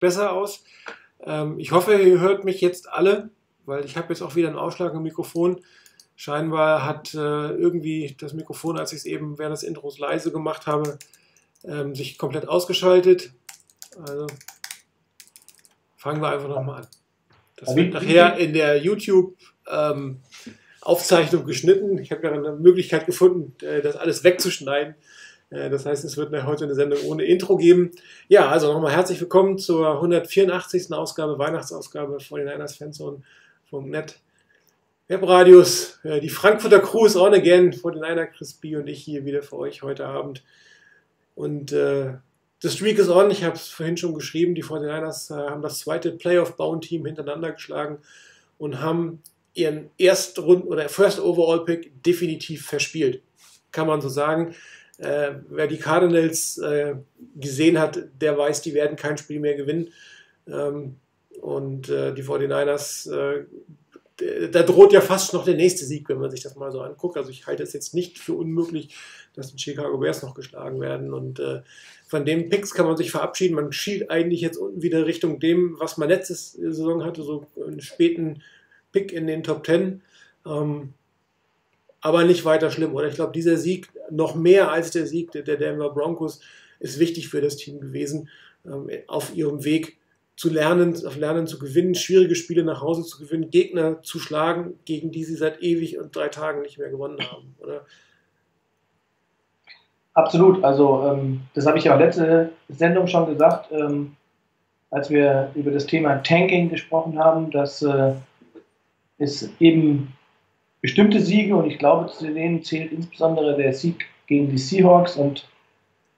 besser aus. Ähm, ich hoffe, ihr hört mich jetzt alle, weil ich habe jetzt auch wieder einen Ausschlag im Mikrofon. Scheinbar hat äh, irgendwie das Mikrofon, als ich es eben während des Intros leise gemacht habe, ähm, sich komplett ausgeschaltet. Also fangen wir einfach nochmal an. Das wird nachher in der YouTube ähm, Aufzeichnung geschnitten. Ich habe ja eine Möglichkeit gefunden, äh, das alles wegzuschneiden. Äh, das heißt, es wird heute eine Sendung ohne Intro geben. Ja, also nochmal herzlich willkommen zur 184. Ausgabe, Weihnachtsausgabe von den Niners Fanzone.net Webradios. Äh, die Frankfurter Crew ist on again. Vor den Niner Chris B und ich hier wieder für euch heute Abend. Und äh, The Streak is on. Ich habe es vorhin schon geschrieben. Die 49ers äh, haben das zweite Playoff-Bound-Team hintereinander geschlagen und haben ihren Erstrunden- oder First Overall Pick definitiv verspielt. Kann man so sagen. Äh, wer die Cardinals äh, gesehen hat, der weiß, die werden kein Spiel mehr gewinnen. Ähm, und äh, die 49ers, äh, da droht ja fast noch der nächste Sieg, wenn man sich das mal so anguckt. Also ich halte es jetzt nicht für unmöglich, dass die Chicago Bears noch geschlagen werden. Und äh, von dem Picks kann man sich verabschieden. Man schielt eigentlich jetzt unten wieder Richtung dem, was man letzte Saison hatte, so einen späten Pick in den Top Ten. Ähm, aber nicht weiter schlimm. Oder ich glaube, dieser Sieg, noch mehr als der Sieg der Denver Broncos, ist wichtig für das Team gewesen, ähm, auf ihrem Weg zu lernen, auf Lernen zu gewinnen, schwierige Spiele nach Hause zu gewinnen, Gegner zu schlagen, gegen die sie seit ewig und drei Tagen nicht mehr gewonnen haben, oder? Absolut. Also ähm, das habe ich ja letzte Sendung schon gesagt, ähm, als wir über das Thema Tanking gesprochen haben, dass äh, es eben bestimmte Siege und ich glaube, zu denen zählt insbesondere der Sieg gegen die Seahawks und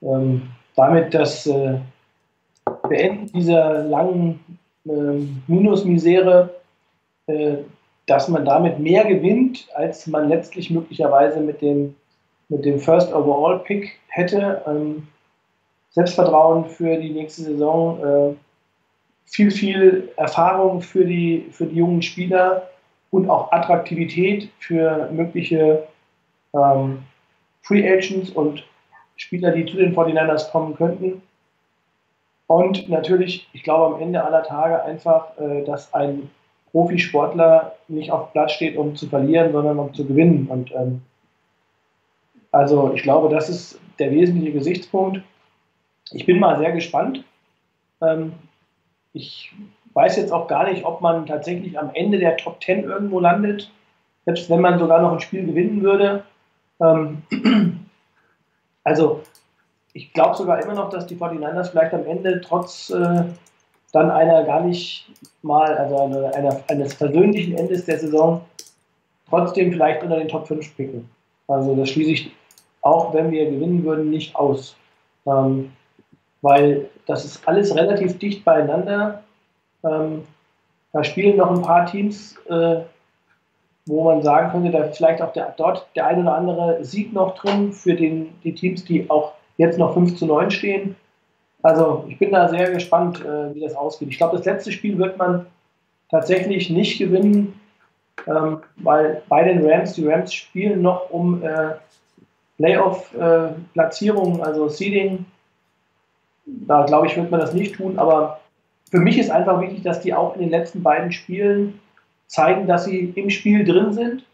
ähm, damit das äh, Beenden dieser langen äh, Minusmisere, äh, dass man damit mehr gewinnt, als man letztlich möglicherweise mit dem, mit dem First Overall Pick hätte. Ähm, Selbstvertrauen für die nächste Saison, äh, viel, viel Erfahrung für die, für die jungen Spieler und auch Attraktivität für mögliche ähm, Free Agents und Spieler, die zu den 49ers kommen könnten. Und natürlich, ich glaube am Ende aller Tage einfach, äh, dass ein Profisportler nicht auf Platz steht, um zu verlieren, sondern um zu gewinnen. Und ähm, also ich glaube, das ist der wesentliche Gesichtspunkt. Ich bin mal sehr gespannt. Ähm, ich weiß jetzt auch gar nicht, ob man tatsächlich am Ende der Top 10 irgendwo landet, selbst wenn man sogar noch ein Spiel gewinnen würde. Ähm, also ich glaube sogar immer noch, dass die 49ers vielleicht am Ende trotz äh, dann einer gar nicht mal, also eine, eine, eines persönlichen Endes der Saison, trotzdem vielleicht unter den Top 5 picken. Also das schließe ich auch, wenn wir gewinnen würden, nicht aus. Ähm, weil das ist alles relativ dicht beieinander. Ähm, da spielen noch ein paar Teams, äh, wo man sagen könnte, da vielleicht auch der, dort der ein oder andere Sieg noch drin für den, die Teams, die auch jetzt noch 5 zu 9 stehen. Also ich bin da sehr gespannt, äh, wie das ausgeht. Ich glaube, das letzte Spiel wird man tatsächlich nicht gewinnen, ähm, weil bei den Rams, die Rams spielen noch um äh, Playoff-Platzierungen, äh, also Seeding. Da glaube ich, wird man das nicht tun, aber für mich ist einfach wichtig, dass die auch in den letzten beiden Spielen zeigen, dass sie im Spiel drin sind.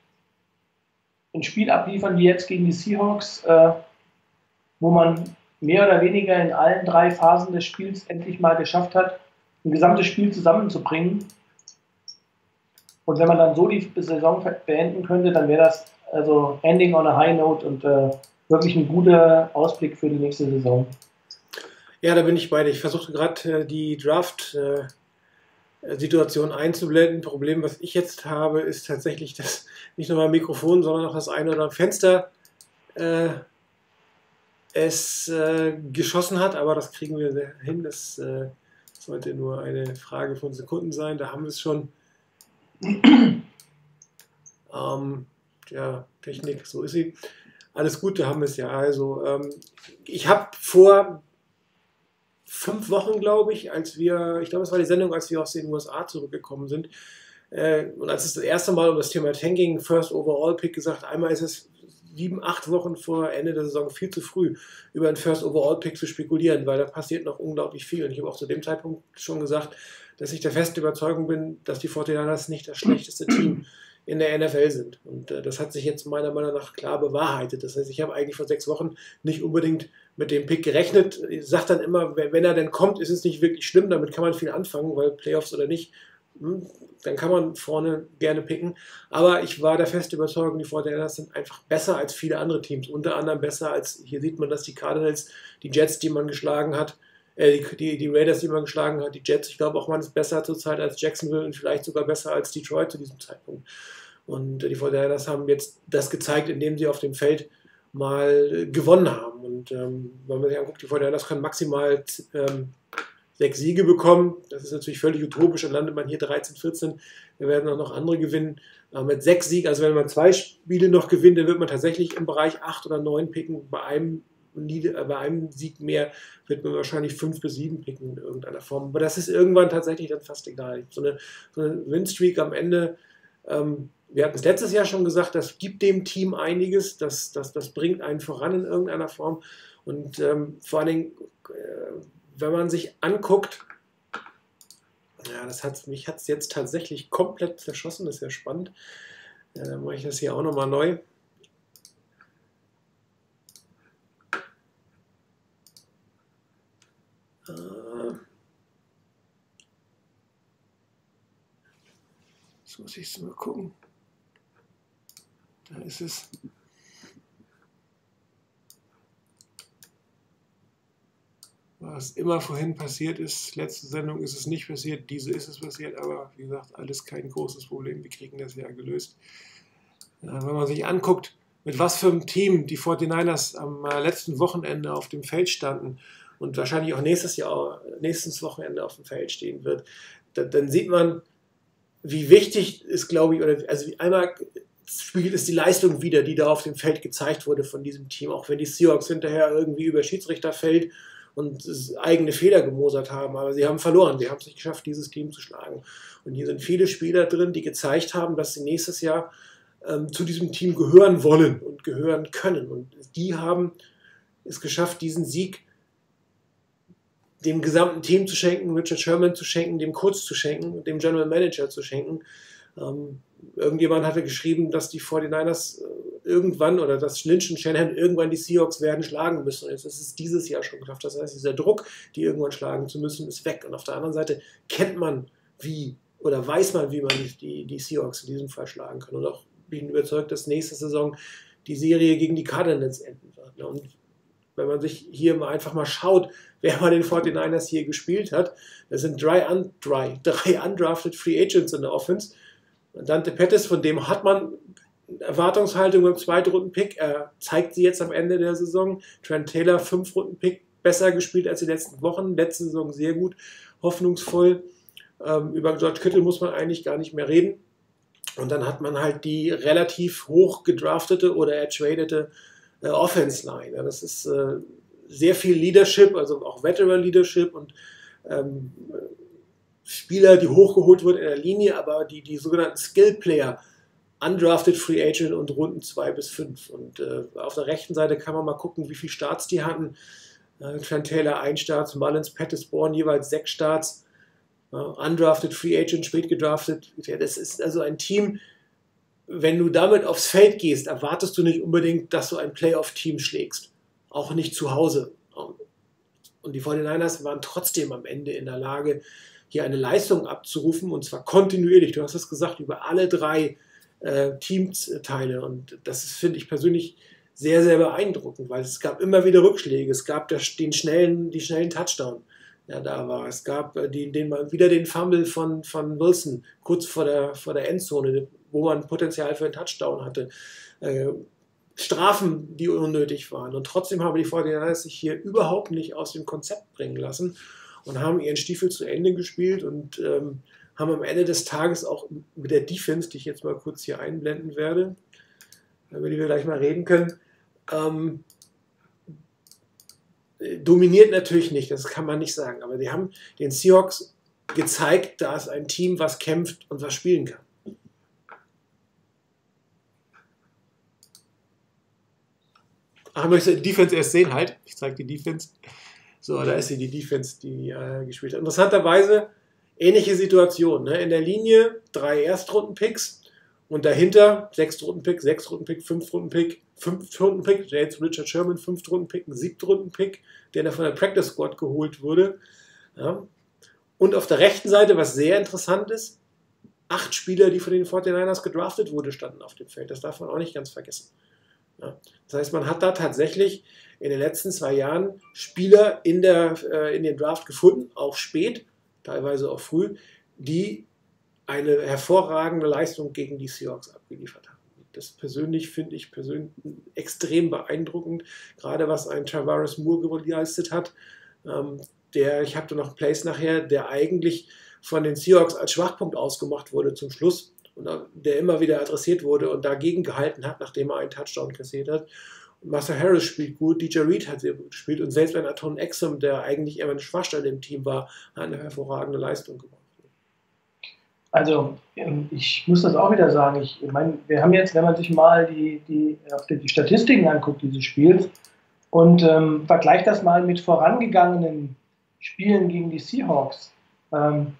Ein Spiel abliefern wie jetzt gegen die Seahawks, äh, wo man mehr oder weniger in allen drei Phasen des Spiels endlich mal geschafft hat, ein gesamtes Spiel zusammenzubringen. Und wenn man dann so die Saison beenden könnte, dann wäre das also Ending on a High Note und äh, wirklich ein guter Ausblick für die nächste Saison. Ja, da bin ich bei dir. Ich versuchte gerade äh, die Draft-Situation äh, einzublenden. Problem, was ich jetzt habe, ist tatsächlich, dass nicht nur mein Mikrofon, sondern auch das eine oder andere Fenster äh, es äh, geschossen hat. Aber das kriegen wir hin. Das sollte nur eine Frage von Sekunden sein. Da haben wir es schon. ähm, ja, Technik, so ist sie. Alles gut, da haben wir es ja. Also, ähm, ich habe vor fünf Wochen, glaube ich, als wir, ich glaube, es war die Sendung, als wir aus den USA zurückgekommen sind. Äh, und als es das erste Mal um das Thema Tanking, First Overall Pick gesagt, einmal ist es sieben, acht Wochen vor Ende der Saison viel zu früh, über einen First Overall Pick zu spekulieren, weil da passiert noch unglaublich viel. Und ich habe auch zu dem Zeitpunkt schon gesagt, dass ich der festen Überzeugung bin, dass die 49ers nicht das schlechteste Team in der NFL sind. Und äh, das hat sich jetzt meiner Meinung nach klar bewahrheitet. Das heißt, ich habe eigentlich vor sechs Wochen nicht unbedingt mit dem Pick gerechnet. Sage dann immer, wenn, er denn kommt, ist es nicht wirklich schlimm, damit kann man viel anfangen, weil Playoffs oder nicht, hm, dann kann man vorne gerne picken. Aber ich war der festen Überzeugung, die 49ers sind einfach besser als viele andere Teams. Unter anderem besser als, hier sieht man, dass die Cardinals, die Jets, die man geschlagen hat, äh, die, die, Raiders, die man geschlagen hat, die Jets, ich glaube auch, man ist besser zurzeit als Jacksonville und vielleicht sogar besser als Detroit zu diesem Zeitpunkt. Und die 49ers haben jetzt das gezeigt, indem sie auf dem Feld mal gewonnen haben. Und ähm, wenn man sich anguckt, die 49ers können maximal ähm, sechs Siege bekommen. Das ist natürlich völlig utopisch. Dann landet man hier 13, 14. Wir werden auch noch andere gewinnen. Aber mit sechs Siegen, also wenn man zwei Spiele noch gewinnt, dann wird man tatsächlich im Bereich acht oder neun picken. Bei einem äh, bei einem Sieg mehr wird man wahrscheinlich fünf bis sieben picken in irgendeiner Form. Aber das ist irgendwann tatsächlich dann fast egal. So eine, so eine Win-Streak am Ende, ähm, wir hatten es letztes Jahr schon gesagt, das gibt dem Team einiges, das, das, das bringt einen voran in irgendeiner Form. Und ähm, vor allen Dingen, äh, wenn man sich anguckt, ja, das hat, mich hat es jetzt tatsächlich komplett zerschossen, das ist ja spannend. Ja, dann mache ich das hier auch nochmal neu. Jetzt muss ich es mal gucken. Da ist es. Was immer vorhin passiert ist, letzte Sendung ist es nicht passiert, diese ist es passiert, aber wie gesagt, alles kein großes Problem. Wir kriegen das ja gelöst. Ja, wenn man sich anguckt, mit was für einem Team die 49ers am äh, letzten Wochenende auf dem Feld standen und wahrscheinlich auch nächstes Jahr, nächstes Wochenende auf dem Feld stehen wird, dann sieht man, wie wichtig ist, glaube ich, oder also einmal spiegelt es die Leistung wieder, die da auf dem Feld gezeigt wurde von diesem Team, auch wenn die Seahawks hinterher irgendwie über Schiedsrichterfeld und eigene Fehler gemosert haben, aber sie haben verloren, sie haben es nicht geschafft, dieses Team zu schlagen. Und hier sind viele Spieler drin, die gezeigt haben, dass sie nächstes Jahr ähm, zu diesem Team gehören wollen und gehören können. Und die haben es geschafft, diesen Sieg dem gesamten Team zu schenken, Richard Sherman zu schenken, dem Coach zu schenken, dem General Manager zu schenken. Ähm, irgendjemand hatte geschrieben, dass die 49ers äh, irgendwann oder dass Lynch Shanahan irgendwann die Seahawks werden schlagen müssen. Und jetzt ist es dieses Jahr schon geschafft. Das heißt, dieser Druck, die irgendwann schlagen zu müssen, ist weg. Und auf der anderen Seite kennt man, wie oder weiß man, wie man die, die Seahawks in diesem Fall schlagen kann. Und auch bin überzeugt, dass nächste Saison die Serie gegen die Cardinals enden wird. Und wenn man sich hier mal einfach mal schaut, wer bei den 49ers hier gespielt hat, das sind drei, un, drei, drei undrafted Free Agents in der Offense. Dante Pettis, von dem hat man Erwartungshaltung beim Zweitrunden-Pick. Er zeigt sie jetzt am Ende der Saison. Trent Taylor, Fünf-Runden-Pick, besser gespielt als die letzten Wochen. Letzte Saison sehr gut, hoffnungsvoll. Ähm, über George Kittle muss man eigentlich gar nicht mehr reden. Und dann hat man halt die relativ hoch gedraftete oder ertradete äh, Offense Line. Ja, das ist äh, sehr viel Leadership, also auch Veteran Leadership und ähm, Spieler, die hochgeholt wurden in der Linie, aber die, die sogenannten Skill Player, undrafted Free Agent und Runden 2 bis 5. Und äh, auf der rechten Seite kann man mal gucken, wie viele Starts die hatten. Äh, Trent Taylor ein Starts, Mullins, Pettisborn jeweils sechs Starts. Uh, undrafted Free Agent, spät gedraftet. Das ist also ein Team, wenn du damit aufs Feld gehst, erwartest du nicht unbedingt, dass du ein Playoff-Team schlägst. Auch nicht zu Hause. Und die 49ers waren trotzdem am Ende in der Lage, hier eine Leistung abzurufen und zwar kontinuierlich. Du hast es gesagt, über alle drei äh, Teamteile. Und das finde ich persönlich sehr, sehr beeindruckend, weil es gab immer wieder Rückschläge. Es gab den schnellen, die schnellen Touchdown, der da war. Es gab äh, den, den, wieder den Fumble von, von Wilson kurz vor der, vor der Endzone, wo man Potenzial für einen Touchdown hatte. Äh, Strafen, die unnötig waren. Und trotzdem haben die 49 sich hier überhaupt nicht aus dem Konzept bringen lassen und haben ihren Stiefel zu Ende gespielt und ähm, haben am Ende des Tages auch mit der Defense, die ich jetzt mal kurz hier einblenden werde, über die wir gleich mal reden können, ähm, dominiert natürlich nicht, das kann man nicht sagen, aber die haben den Seahawks gezeigt, da ist ein Team, was kämpft und was spielen kann. Ach, möchtest du die Defense erst sehen? Halt, ich zeige die Defense. So, da ist sie, die Defense, die äh, gespielt hat. Interessanterweise ähnliche Situation. Ne? In der Linie drei Erstrunden-Picks und dahinter sechs Runden-Pick, sechs Runden-Pick, fünf Runden-Pick, fünf Runden-Pick, jetzt Richard Sherman, fünf Runden-Pick, ein siebten Runden-Pick, der dann von der Practice Squad geholt wurde. Ja. Und auf der rechten Seite, was sehr interessant ist, acht Spieler, die von den 49ers gedraftet wurden, standen auf dem Feld. Das darf man auch nicht ganz vergessen. Das heißt, man hat da tatsächlich in den letzten zwei Jahren Spieler in, der, äh, in den Draft gefunden, auch spät, teilweise auch früh, die eine hervorragende Leistung gegen die Seahawks abgeliefert haben. Das persönlich finde ich persönlich extrem beeindruckend, gerade was ein Tavares Moore geleistet hat. Ähm, der, ich habe da noch Place nachher, der eigentlich von den Seahawks als Schwachpunkt ausgemacht wurde zum Schluss der immer wieder adressiert wurde und dagegen gehalten hat, nachdem er einen Touchdown kassiert hat. Master Harris spielt gut, DJ Reed hat sehr gut gespielt und selbst wenn Aton Exum, der eigentlich immer eine Schwachstelle im Team war, hat eine hervorragende Leistung gemacht. Also ähm, ich muss das auch wieder sagen. Ich meine, wir haben jetzt, wenn man sich mal die, die, die Statistiken anguckt dieses Spiels und ähm, vergleicht das mal mit vorangegangenen Spielen gegen die Seahawks. Ähm,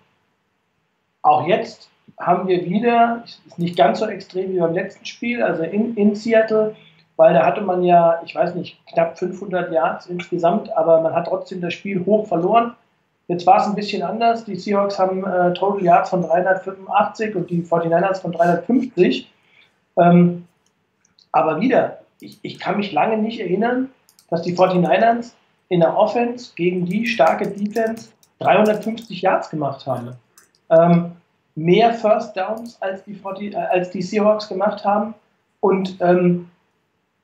auch jetzt haben wir wieder, ist nicht ganz so extrem wie beim letzten Spiel, also in, in Seattle, weil da hatte man ja, ich weiß nicht, knapp 500 Yards insgesamt, aber man hat trotzdem das Spiel hoch verloren. Jetzt war es ein bisschen anders. Die Seahawks haben äh, Total Yards von 385 und die 49ers von 350. Ähm, aber wieder, ich, ich kann mich lange nicht erinnern, dass die 49ers in der Offense gegen die starke Defense 350 Yards gemacht haben. Ähm, mehr First Downs als die, 40, äh, als die Seahawks gemacht haben. Und ähm,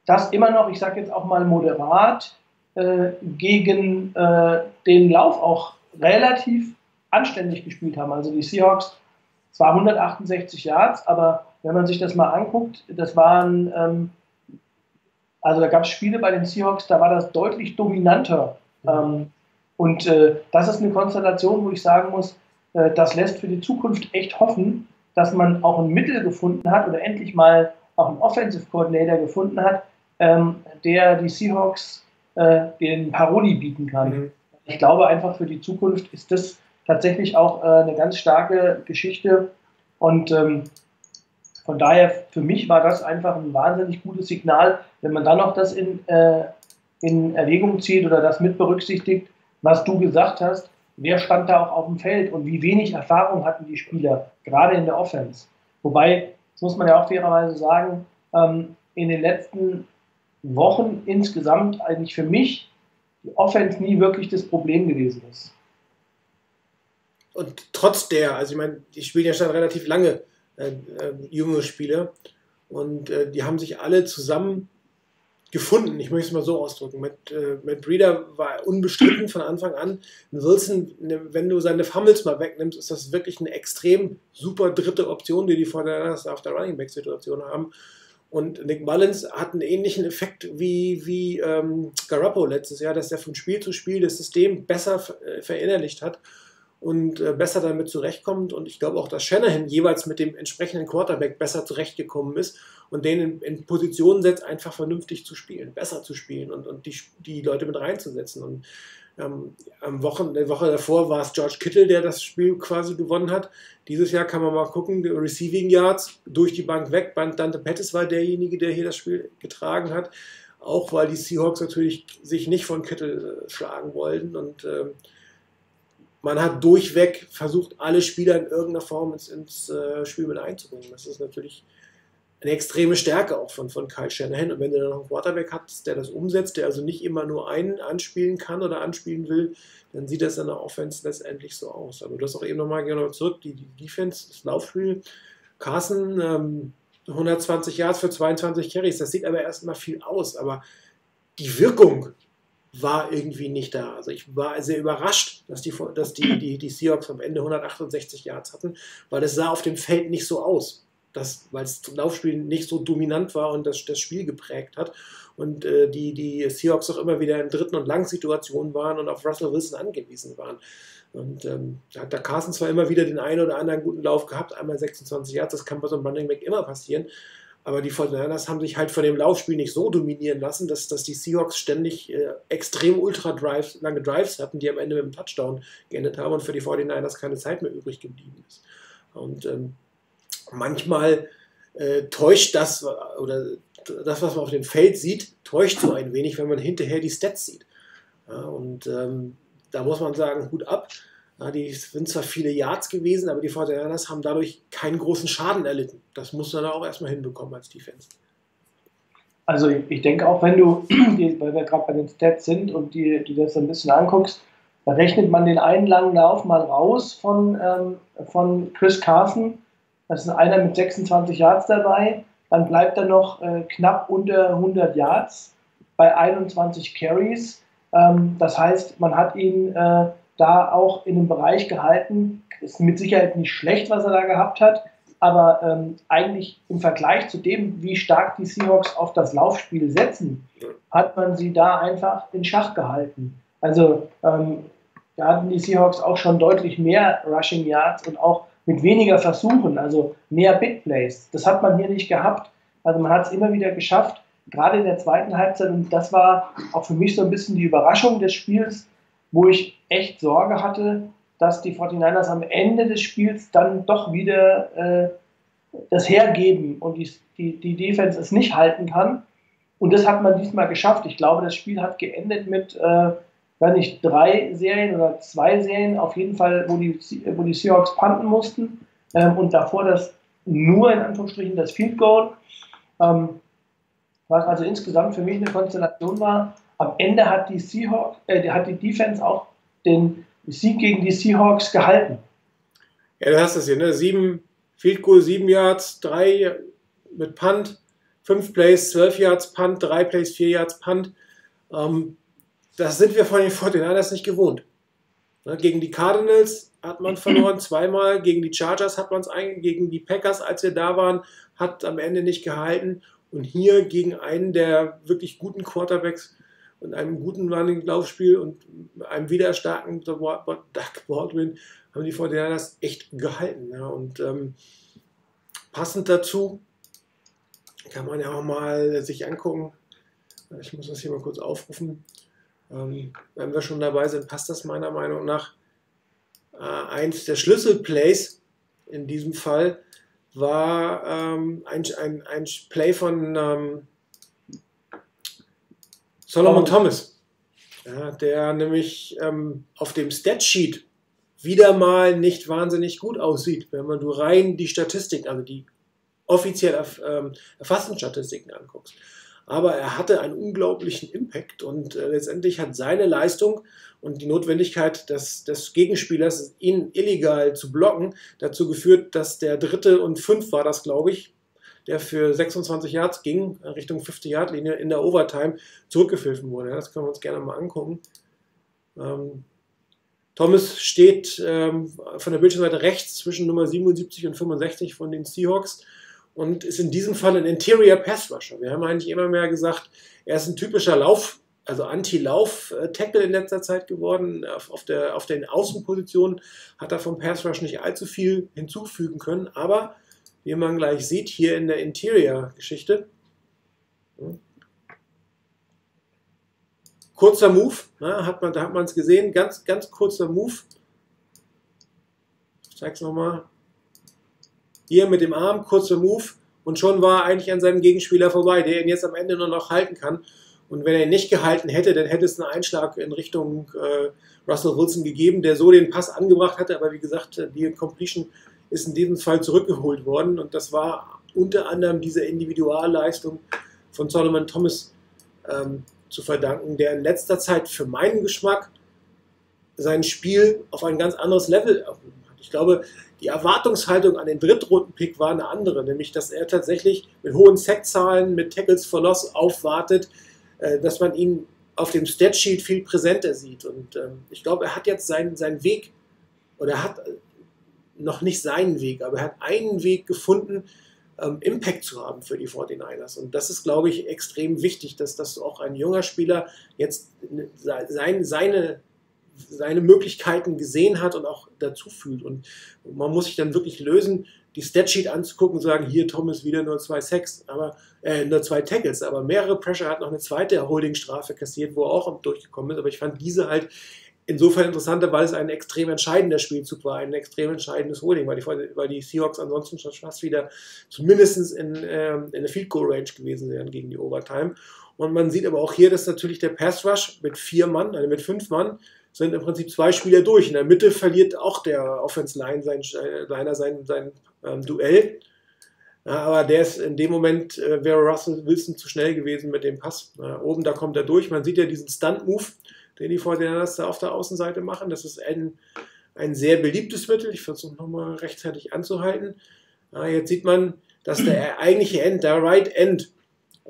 das immer noch, ich sage jetzt auch mal moderat, äh, gegen äh, den Lauf auch relativ anständig gespielt haben. Also die Seahawks zwar 168 Yards, aber wenn man sich das mal anguckt, das waren, ähm, also da gab es Spiele bei den Seahawks, da war das deutlich dominanter. Ähm, und äh, das ist eine Konstellation, wo ich sagen muss, das lässt für die Zukunft echt hoffen, dass man auch ein Mittel gefunden hat oder endlich mal auch einen Offensive Coordinator gefunden hat, ähm, der die Seahawks äh, den Paroli bieten kann. Mhm ich glaube einfach für die Zukunft ist das tatsächlich auch äh, eine ganz starke Geschichte. Und ähm, von daher, für mich war das einfach ein wahnsinnig gutes Signal, wenn man dann noch das in, äh, in Erwägung zieht oder das mit berücksichtigt, was du gesagt hast, wer stand da auch auf dem Feld und wie wenig Erfahrung hatten die Spieler, gerade in der Offense. Wobei, das muss man ja auch fairerweise sagen, ähm, in den letzten Wochen insgesamt eigentlich für mich die Offense nie wirklich das Problem gewesen ist. Und trotz der, also ich meine, die spielen ja schon relativ lange äh, äh, junge Spieler und äh, die haben sich alle zusammen gefunden, ich möchte es mal so ausdrücken. Mit, äh, mit Breeder war unbestritten von Anfang an. Wilson, ne, wenn du seine Fumbles mal wegnimmst, ist das wirklich eine extrem super dritte Option, die die Fortinanders auf der Running Back Situation haben. Und Nick Mullins hat einen ähnlichen Effekt wie, wie ähm, Garoppolo letztes Jahr, dass er von Spiel zu Spiel das System besser äh, verinnerlicht hat und äh, besser damit zurechtkommt. Und ich glaube auch, dass Shanahan jeweils mit dem entsprechenden Quarterback besser zurechtgekommen ist und den in, Positionen setzt, einfach vernünftig zu spielen, besser zu spielen und, und die, die Leute mit reinzusetzen. Und ähm, am Wochen, der Woche davor war es George Kittle, der das Spiel quasi gewonnen hat. Dieses Jahr kann man mal gucken, Receiving Yards durch die Bank weg. Dante Pettis war derjenige, der hier das Spiel getragen hat. Auch weil die Seahawks natürlich sich nicht von Kittle äh, schlagen wollten. Und ähm, man hat durchweg versucht, alle Spieler in irgendeiner Form ins, ins äh, Spiel mit einzubringen. Das ist natürlich eine extreme Stärke auch von, von Kyle Shanahan. Und wenn du dann noch einen Quarterback hast, der das umsetzt, der also nicht immer nur einen anspielen kann oder anspielen will, dann sieht das in der Offense letztendlich so aus. Aber du hast auch eben nochmal genau zurück, die, die Defense, das Laufspiel. Carson, ähm, 120 Yards für 22 Carries, das sieht aber erstmal viel aus, aber die Wirkung war irgendwie nicht da. Also ich war sehr überrascht, dass die, dass die, die, die Seahawks am Ende 168 Yards hatten, weil es sah auf dem Feld nicht so aus weil das Laufspiel nicht so dominant war und das, das Spiel geprägt hat. Und äh, die, die Seahawks auch immer wieder in dritten und langen Situationen waren und auf Russell Wilson angewiesen waren. Und ähm, da hat der Carson zwar immer wieder den einen oder anderen guten Lauf gehabt, einmal 26 Yards, das kann bei so einem Running Back immer passieren. Aber die 49ers haben sich halt von dem Laufspiel nicht so dominieren lassen, dass, dass die Seahawks ständig äh, extrem ultra-Drives, lange Drives hatten, die am Ende mit einem Touchdown geendet haben und für die 49ers keine Zeit mehr übrig geblieben ist. Und ähm, manchmal äh, täuscht das, oder das, was man auf dem Feld sieht, täuscht so ein wenig, wenn man hinterher die Stats sieht. Ja, und ähm, da muss man sagen, Hut ab. Ja, die sind zwar viele Yards gewesen, aber die 49ers haben dadurch keinen großen Schaden erlitten. Das muss man auch erstmal hinbekommen als Defense. Also ich denke auch, wenn du, weil wir gerade bei den Stats sind und die, die das ein bisschen anguckst, da rechnet man den einen langen Lauf mal raus von, ähm, von Chris Carson. Das ist einer mit 26 Yards dabei. Dann bleibt er noch äh, knapp unter 100 Yards bei 21 Carries. Ähm, das heißt, man hat ihn äh, da auch in einem Bereich gehalten. Ist mit Sicherheit nicht schlecht, was er da gehabt hat, aber ähm, eigentlich im Vergleich zu dem, wie stark die Seahawks auf das Laufspiel setzen, hat man sie da einfach in Schach gehalten. Also ähm, da hatten die Seahawks auch schon deutlich mehr Rushing Yards und auch mit weniger Versuchen, also mehr Big Plays. Das hat man hier nicht gehabt. Also man hat es immer wieder geschafft, gerade in der zweiten Halbzeit. Und das war auch für mich so ein bisschen die Überraschung des Spiels, wo ich echt Sorge hatte, dass die 49ers am Ende des Spiels dann doch wieder äh, das hergeben und die, die, die Defense es nicht halten kann. Und das hat man diesmal geschafft. Ich glaube, das Spiel hat geendet mit, äh, weiß nicht, drei Serien oder zwei Serien, auf jeden Fall, wo die, wo die Seahawks panten mussten. Ähm, und davor das nur in Anführungsstrichen das Field Goal. Ähm, was also insgesamt für mich eine Konstellation war, am Ende hat die Seahawks, äh, hat die Defense auch den Sieg gegen die Seahawks gehalten. Ja, du hast das hier, ne? Sieben Field Goal, sieben Yards, drei mit Punt, fünf Plays, zwölf Yards Punt, drei Plays, vier Yards Punt. Ähm, das sind wir von den 49ers nicht gewohnt. Ne? Gegen die Cardinals hat man verloren zweimal, gegen die Chargers hat man es gegen die Packers, als wir da waren, hat am Ende nicht gehalten. Und hier gegen einen der wirklich guten Quarterbacks und einem guten Running Laufspiel und einem wiederstarken Doug Baldwin haben die 49ers echt gehalten. Und ähm, passend dazu kann man ja auch mal sich angucken. Ich muss das hier mal kurz aufrufen. Ähm, wenn wir schon dabei sind, passt das meiner Meinung nach. Äh, eins der Schlüsselplays in diesem Fall war ähm, ein, ein, ein Play von ähm, Solomon Thomas, ja, der nämlich ähm, auf dem Statsheet wieder mal nicht wahnsinnig gut aussieht, wenn man du rein die Statistiken, also die offiziell ähm, erfassten Statistiken anguckst. Aber er hatte einen unglaublichen Impact und äh, letztendlich hat seine Leistung und die Notwendigkeit des, des Gegenspielers, ihn illegal zu blocken, dazu geführt, dass der dritte und fünf war das, glaube ich, der für 26 Yards ging, Richtung 50-Yard-Linie in der Overtime, zurückgepfiffen wurde. Das können wir uns gerne mal angucken. Ähm, Thomas steht ähm, von der Bildschirmseite rechts zwischen Nummer 77 und 65 von den Seahawks und ist in diesem Fall ein Interior Pass Rusher. Wir haben eigentlich immer mehr gesagt, er ist ein typischer Lauf, also Anti-Lauf-Tackle in letzter Zeit geworden. Auf, der, auf den Außenpositionen hat er vom Pass Rush nicht allzu viel hinzufügen können, aber wie man gleich sieht, hier in der Interior-Geschichte. Kurzer Move, ne, hat man, da hat man es gesehen, ganz, ganz kurzer Move. Ich zeige es nochmal. Hier mit dem Arm, kurzer Move und schon war er eigentlich an seinem Gegenspieler vorbei, der ihn jetzt am Ende nur noch halten kann. Und wenn er ihn nicht gehalten hätte, dann hätte es einen Einschlag in Richtung äh, Russell Wilson gegeben, der so den Pass angebracht hatte, aber wie gesagt, die Completion ist in diesem Fall zurückgeholt worden. Und das war unter anderem diese Individualleistung von Solomon Thomas ähm, zu verdanken, der in letzter Zeit für meinen Geschmack sein Spiel auf ein ganz anderes Level erhoben. Ich glaube, die Erwartungshaltung an den Drittrunden-Pick war eine andere, nämlich dass er tatsächlich mit hohen Sackzahlen, mit Tackles for Loss aufwartet, äh, dass man ihn auf dem Statsheet viel präsenter sieht. Und ähm, ich glaube, er hat jetzt seinen, seinen Weg oder er hat noch nicht seinen Weg, aber er hat einen Weg gefunden, ähm, Impact zu haben für die 49ers. Und das ist, glaube ich, extrem wichtig, dass, dass auch ein junger Spieler jetzt sein, seine seine Möglichkeiten gesehen hat und auch dazu fühlt. Und man muss sich dann wirklich lösen, die Statsheet anzugucken und sagen, hier Thomas wieder nur zwei Sacks, aber äh, nur zwei Tackles, aber mehrere Pressure hat noch eine zweite Holding-Strafe kassiert, wo er auch durchgekommen ist. Aber ich fand diese halt insofern interessanter, weil es ein extrem entscheidender Spielzug war, ein extrem entscheidendes Holding, weil die, weil die Seahawks ansonsten schon fast wieder zumindest in, ähm, in der Field Goal Range gewesen wären gegen die Overtime. Und man sieht aber auch hier, dass natürlich der Pass Rush mit vier Mann, also mit fünf Mann, sind im Prinzip zwei Spieler durch. In der Mitte verliert auch der Offense Line sein, äh, Liner sein, sein ähm, Duell. Ja, aber der ist in dem Moment, äh, wäre Russell Wilson zu schnell gewesen mit dem Pass. Ja, oben, da kommt er durch. Man sieht ja diesen Stunt-Move, den die Fortinanders da auf der Außenseite machen. Das ist ein, ein sehr beliebtes Mittel. Ich versuche nochmal rechtzeitig anzuhalten. Ja, jetzt sieht man, dass der eigentliche End, der Right End,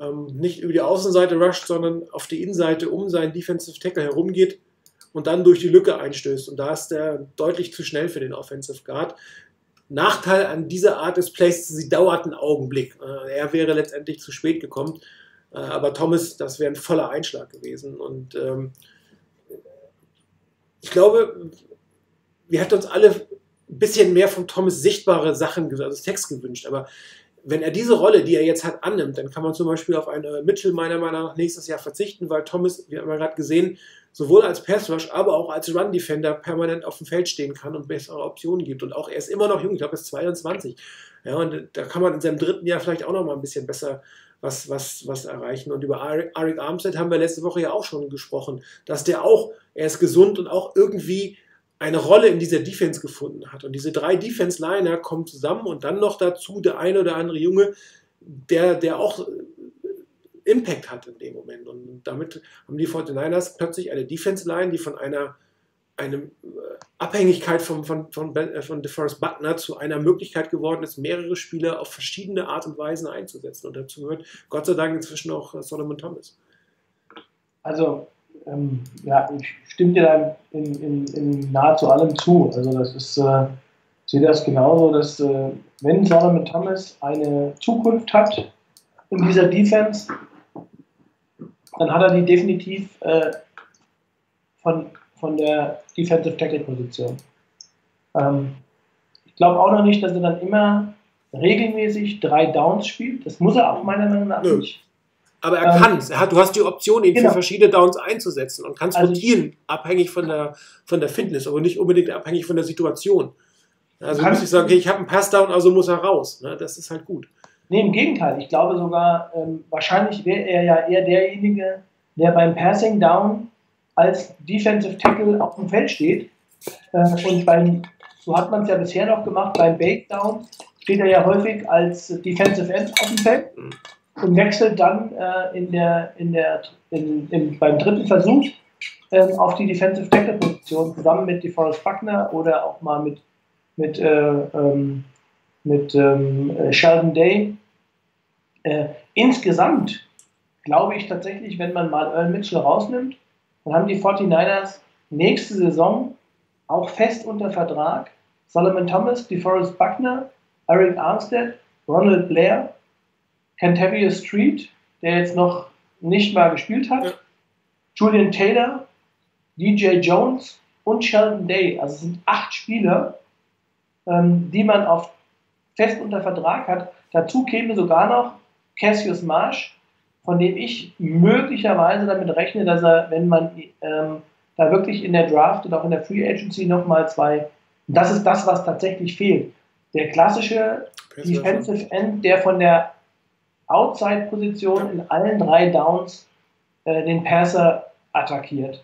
ähm, nicht über die Außenseite rusht, sondern auf die Innenseite um seinen Defensive Tackle herumgeht und dann durch die Lücke einstößt. Und da ist der deutlich zu schnell für den Offensive Guard. Nachteil an dieser Art des Plays, sie dauert einen Augenblick. Äh, er wäre letztendlich zu spät gekommen. Äh, aber Thomas, das wäre ein voller Einschlag gewesen. Und ähm, ich glaube, wir hätten uns alle ein bisschen mehr von Thomas sichtbare Sachen, also Text gewünscht. Aber wenn er diese Rolle, die er jetzt hat, annimmt, dann kann man zum Beispiel auf eine Mitchell meiner Meinung nach nächstes Jahr verzichten, weil Thomas, wie haben wir gerade gesehen, sowohl als Pass Rush, aber auch als Run Defender permanent auf dem Feld stehen kann und bessere Optionen gibt. Und auch er ist immer noch jung, ich glaube, er ist 22. Ja, und da kann man in seinem dritten Jahr vielleicht auch noch mal ein bisschen besser was, was, was erreichen. Und über Arik Armstead haben wir letzte Woche ja auch schon gesprochen, dass der auch, er ist gesund und auch irgendwie eine Rolle in dieser Defense gefunden hat. Und diese drei Defense-Liner kommen zusammen und dann noch dazu der eine oder andere Junge, der, der auch Impact hat in dem Moment. Und damit haben die 49ers plötzlich eine Defense-Line, die von einer eine äh, Abhängigkeit von, von, von, äh, von DeForest Butner zu einer Möglichkeit geworden ist, mehrere Spieler auf verschiedene Art und Weisen einzusetzen. Und dazu gehört Gott sei Dank inzwischen auch Solomon Thomas. Also ähm, ja, ich stimme dir da in, in, in, nahezu allem zu. Also das ist, äh, ich sehe das genauso, dass äh, wenn Solomon Thomas eine Zukunft hat in dieser Defense, dann hat er die definitiv äh, von, von der Defensive Tackle Position. Ähm, ich glaube auch noch nicht, dass er dann immer regelmäßig drei Downs spielt. Das muss er auch meiner Meinung nach nicht. Aber er ähm, kann es. Du hast die Option, ihn genau. für verschiedene Downs einzusetzen und kannst also, rotieren, abhängig von der, von der Fitness, aber nicht unbedingt abhängig von der Situation. Also muss ich sagen, okay, ich habe einen Passdown, also muss er raus. Ne? Das ist halt gut. Nee, im Gegenteil. Ich glaube sogar, ähm, wahrscheinlich wäre er ja eher derjenige, der beim Passing Down als Defensive Tackle auf dem Feld steht. Äh, und beim, so hat man es ja bisher noch gemacht, beim Bake Down steht er ja häufig als Defensive End auf dem Feld. Mhm und wechselt dann äh, in der, in der, in, in, beim dritten Versuch äh, auf die Defensive Tackle Position zusammen mit DeForest Buckner oder auch mal mit, mit, äh, ähm, mit ähm, äh, Sheldon Day. Äh, insgesamt glaube ich tatsächlich, wenn man mal Earl Mitchell rausnimmt, dann haben die 49ers nächste Saison auch fest unter Vertrag Solomon Thomas, DeForest Buckner, Eric Armstead, Ronald Blair Cantabria Street, der jetzt noch nicht mal gespielt hat, ja. Julian Taylor, DJ Jones und Sheldon Day. Also es sind acht Spieler, ähm, die man auf fest unter Vertrag hat. Dazu käme sogar noch Cassius Marsh, von dem ich möglicherweise damit rechne, dass er, wenn man ähm, da wirklich in der Draft und auch in der Free Agency nochmal zwei, das ist das, was tatsächlich fehlt. Der klassische Defensive End, der von der Outside-Position in allen drei Downs äh, den Passer attackiert.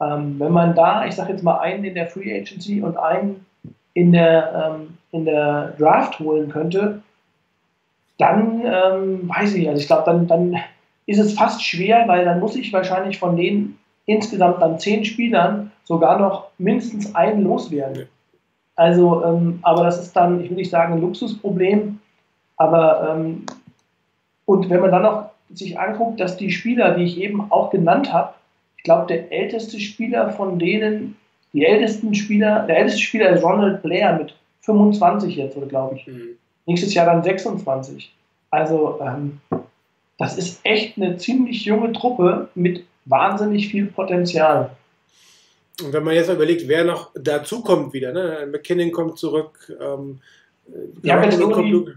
Ähm, wenn man da, ich sage jetzt mal einen in der Free Agency und einen in der, ähm, in der Draft holen könnte, dann ähm, weiß ich, also ich glaube, dann, dann ist es fast schwer, weil dann muss ich wahrscheinlich von den insgesamt dann zehn Spielern sogar noch mindestens einen loswerden. Also, ähm, aber das ist dann, ich will nicht sagen ein Luxusproblem, aber ähm, und wenn man dann noch sich anguckt, dass die Spieler, die ich eben auch genannt habe, ich glaube, der älteste Spieler von denen, die ältesten Spieler, der älteste Spieler ist Ronald Blair mit 25 jetzt, oder glaube ich. Mhm. Nächstes Jahr dann 26. Also, ähm, das ist echt eine ziemlich junge Truppe mit wahnsinnig viel Potenzial. und wenn man jetzt überlegt, wer noch dazu kommt wieder, ne? McKinnon kommt zurück, ähm, ja, kommt, äh,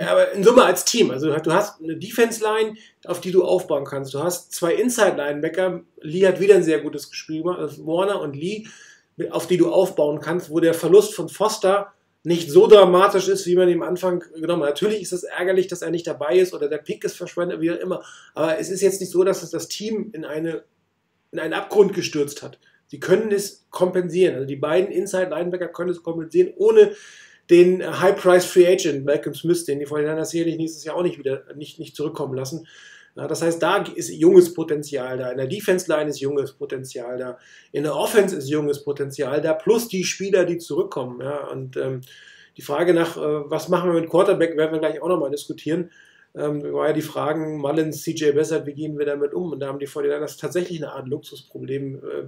aber in Summe als Team. Also du hast eine Defense-Line, auf die du aufbauen kannst. Du hast zwei Inside-Linebacker. Lee hat wieder ein sehr gutes Gespiel gemacht. Also Warner und Lee, auf die du aufbauen kannst, wo der Verlust von Foster nicht so dramatisch ist, wie man ihm am Anfang genommen hat. Natürlich ist es ärgerlich, dass er nicht dabei ist oder der Pick ist verschwendet, wie auch immer. Aber es ist jetzt nicht so, dass es das Team in, eine, in einen Abgrund gestürzt hat. Sie können es kompensieren. Also die beiden Inside-Linebacker können es kompensieren, ohne den High-Price Free Agent Malcolm Smith, den die Vorhinein sicherlich nächstes Jahr auch nicht wieder nicht, nicht zurückkommen lassen. Ja, das heißt, da ist junges Potenzial da. In der Defense-Line ist junges Potenzial da. In der Offense ist junges Potenzial da. Plus die Spieler, die zurückkommen. Ja, und ähm, die Frage nach, äh, was machen wir mit Quarterback, werden wir gleich auch nochmal diskutieren. Ähm, war ja die Fragen, Mullins, CJ Bessert, wie gehen wir damit um? Und da haben die Vorhinein tatsächlich eine Art Luxusproblem, äh,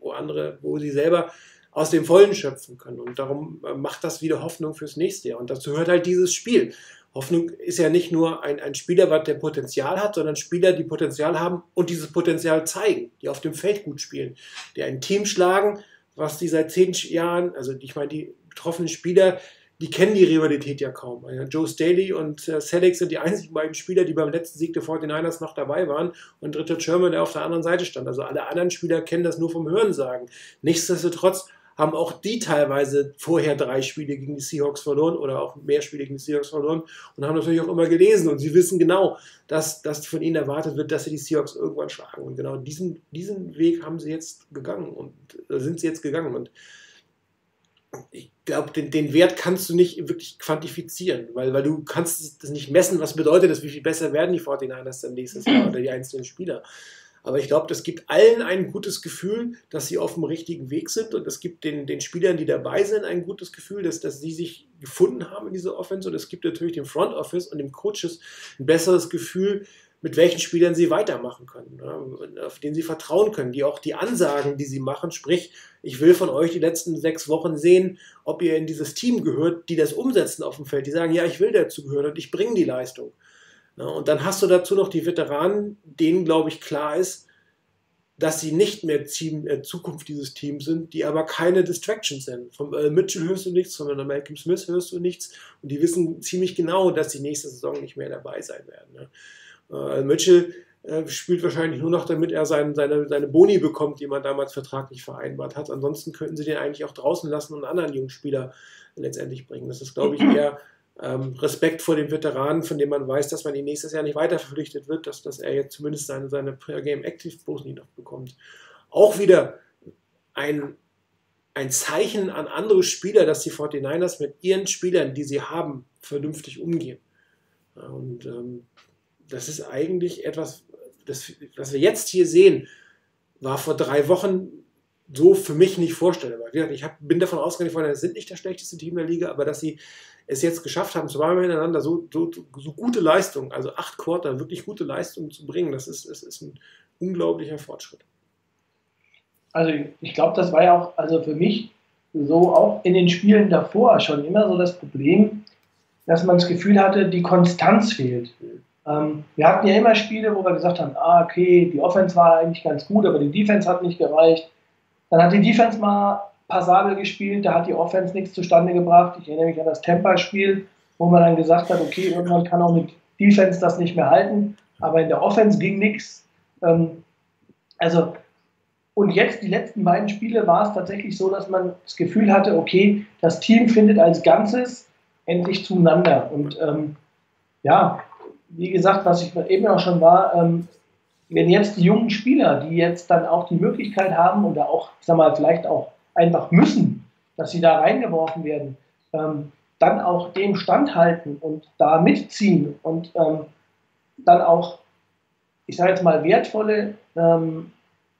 wo andere, wo sie selber aus dem Vollen schöpfen können. Und darum äh, macht das wieder Hoffnung fürs nächste Jahr. Und dazu gehört halt dieses Spiel. Hoffnung ist ja nicht nur ein, ein Spieler, der Potenzial hat, sondern Spieler, die Potenzial haben und dieses Potenzial zeigen, die auf dem Feld gut spielen, die ein Team schlagen, was die seit zehn Jahren, also ich meine, die betroffenen Spieler, die kennen die Rivalität ja kaum. Joe Staley und äh, sind die einzigen beiden Spieler, die beim letzten Sieg der 49ers noch dabei waren und Richard Sherman, der auf der anderen Seite stand. Also alle anderen Spieler kennen das nur vom Hörensagen. Nichtsdestotrotz haben auch die teilweise vorher drei Spiele gegen die Seahawks verloren oder auch mehr Spiele gegen die Seahawks verloren und haben natürlich auch immer gelesen und sie wissen genau, dass, dass von ihnen erwartet wird, dass sie die Seahawks irgendwann schlagen. Und genau diesen, diesen Weg haben sie jetzt gegangen und äh, sind sie jetzt gegangen. Und ich glaube, den, den Wert kannst du nicht wirklich quantifizieren, weil, weil du kannst das nicht messen, was bedeutet das, wie viel besser werden die 49ers dann nächstes Jahr oder die einzelnen Spieler. Aber ich glaube, das gibt allen ein gutes Gefühl, dass sie auf dem richtigen Weg sind. Und es gibt den, den Spielern, die dabei sind, ein gutes Gefühl, dass, dass sie sich gefunden haben in dieser Offense. Und es gibt natürlich dem Front Office und dem Coaches ein besseres Gefühl, mit welchen Spielern sie weitermachen können, auf denen sie vertrauen können, die auch die Ansagen, die sie machen, sprich, ich will von euch die letzten sechs Wochen sehen, ob ihr in dieses Team gehört, die das umsetzen auf dem Feld, die sagen, ja, ich will dazu gehören und ich bringe die Leistung. Und dann hast du dazu noch die Veteranen, denen, glaube ich, klar ist, dass sie nicht mehr Team, äh, Zukunft dieses Teams sind, die aber keine Distractions sind. Vom äh, Mitchell hörst du nichts, von der Malcolm Smith hörst du nichts und die wissen ziemlich genau, dass sie nächste Saison nicht mehr dabei sein werden. Ne? Äh, Mitchell äh, spielt wahrscheinlich nur noch, damit er sein, seine, seine Boni bekommt, die man damals vertraglich vereinbart hat. Ansonsten könnten sie den eigentlich auch draußen lassen und einen anderen jungen Spieler letztendlich bringen. Das ist, glaube ich, eher ähm, Respekt vor dem Veteranen, von dem man weiß, dass man ihn nächstes Jahr nicht weiter verpflichtet wird, dass, dass er jetzt zumindest seine, seine Per-Game Active Boni noch bekommt. Auch wieder ein, ein Zeichen an andere Spieler, dass die 49ers mit ihren Spielern, die sie haben, vernünftig umgehen. Und ähm, das ist eigentlich etwas, das, was wir jetzt hier sehen, war vor drei Wochen so für mich nicht vorstellbar. Ich hab, bin davon ausgegangen, 49ers sind nicht das schlechteste Team der Liga, aber dass sie es jetzt geschafft haben, zweimal hintereinander so, so, so gute Leistungen, also acht Quarter, wirklich gute Leistungen zu bringen, das ist, das ist ein unglaublicher Fortschritt. Also ich glaube, das war ja auch, also für mich so auch in den Spielen davor schon immer so das Problem, dass man das Gefühl hatte, die Konstanz fehlt. Ähm, wir hatten ja immer Spiele, wo wir gesagt haben, ah, okay, die Offense war eigentlich ganz gut, aber die Defense hat nicht gereicht. Dann hat die Defense mal passabel gespielt, da hat die Offense nichts zustande gebracht. Ich erinnere mich an das Temper-Spiel, wo man dann gesagt hat, okay, irgendwann kann auch mit Defense das nicht mehr halten, aber in der Offense ging nichts. Ähm, also, und jetzt die letzten beiden Spiele war es tatsächlich so, dass man das Gefühl hatte, okay, das Team findet als Ganzes endlich zueinander. Und ähm, ja, wie gesagt, was ich eben auch schon war, ähm, wenn jetzt die jungen Spieler, die jetzt dann auch die Möglichkeit haben oder auch, ich sag mal, vielleicht auch einfach müssen, dass sie da reingeworfen werden, ähm, dann auch dem standhalten und da mitziehen und ähm, dann auch, ich sage jetzt mal, wertvolle ähm,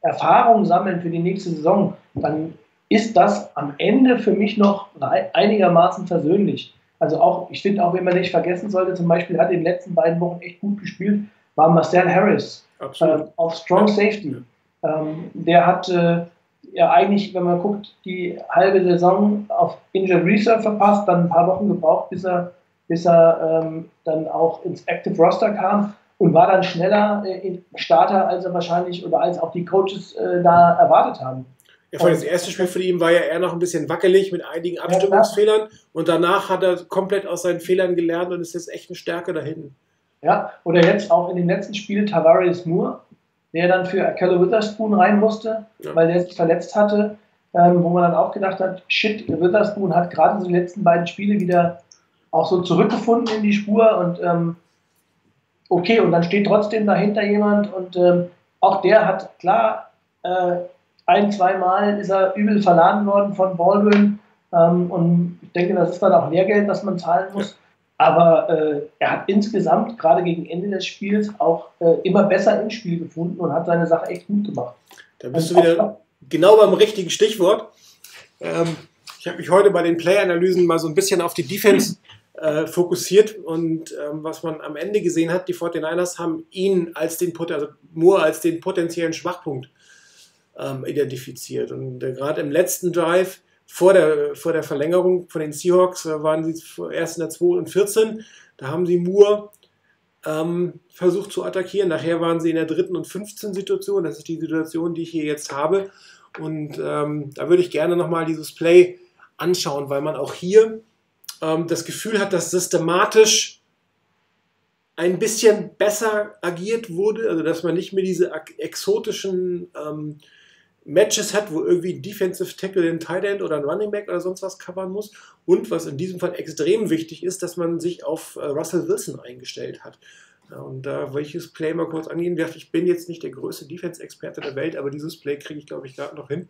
Erfahrungen sammeln für die nächste Saison, dann ist das am Ende für mich noch einigermaßen versöhnlich. Also auch, ich finde auch, wenn man nicht vergessen sollte, zum Beispiel hat in den letzten beiden Wochen echt gut gespielt, war Marcel Harris äh, auf Strong Safety. Ähm, der hat äh, ja eigentlich, wenn man guckt, die halbe Saison auf Injured Reserve verpasst, dann ein paar Wochen gebraucht, bis er, bis er ähm, dann auch ins Active Roster kam und war dann schneller äh, Starter, als er wahrscheinlich oder als auch die Coaches äh, da erwartet haben. Ja, vor das erste Spiel für ihn war ja eher noch ein bisschen wackelig mit einigen Abstimmungsfehlern und danach hat er komplett aus seinen Fehlern gelernt und ist jetzt echt eine Stärke da hinten. Ja, oder jetzt auch in dem letzten Spiel Tavares Moore, der dann für Keller Witherspoon rein musste, ja. weil der sich verletzt hatte, ähm, wo man dann auch gedacht hat, shit, Witherspoon hat gerade so die letzten beiden Spiele wieder auch so zurückgefunden in die Spur und ähm, okay, und dann steht trotzdem dahinter jemand und ähm, auch der hat klar äh, ein, zwei Mal ist er übel verladen worden von Baldwin ähm, und ich denke, das ist dann auch Lehrgeld, das man zahlen muss. Aber äh, er hat insgesamt gerade gegen Ende des Spiels auch äh, immer besser ins Spiel gefunden und hat seine Sache echt gut gemacht. Da bist und du wieder genau beim richtigen Stichwort. Ähm, ich habe mich heute bei den Play-Analysen mal so ein bisschen auf die Defense äh, fokussiert und ähm, was man am Ende gesehen hat, die 49ers haben ihn als den, also Moore als den potenziellen Schwachpunkt ähm, identifiziert. Und äh, gerade im letzten Drive vor der, vor der Verlängerung von den Seahawks äh, waren sie erst in der 2 und 14. Da haben sie Moore ähm, versucht zu attackieren. Nachher waren sie in der dritten und 15 Situation. Das ist die Situation, die ich hier jetzt habe. Und ähm, da würde ich gerne nochmal dieses Play anschauen, weil man auch hier ähm, das Gefühl hat, dass systematisch ein bisschen besser agiert wurde, also dass man nicht mehr diese exotischen ähm, Matches hat, wo irgendwie ein Defensive Tackle, ein Tight End oder ein Running Back oder sonst was covern muss. Und was in diesem Fall extrem wichtig ist, dass man sich auf äh, Russell Wilson eingestellt hat. Ja, und da will ich das Play mal kurz angehen. Ich bin jetzt nicht der größte Defense-Experte der Welt, aber dieses Play kriege ich, glaube ich, gerade noch hin.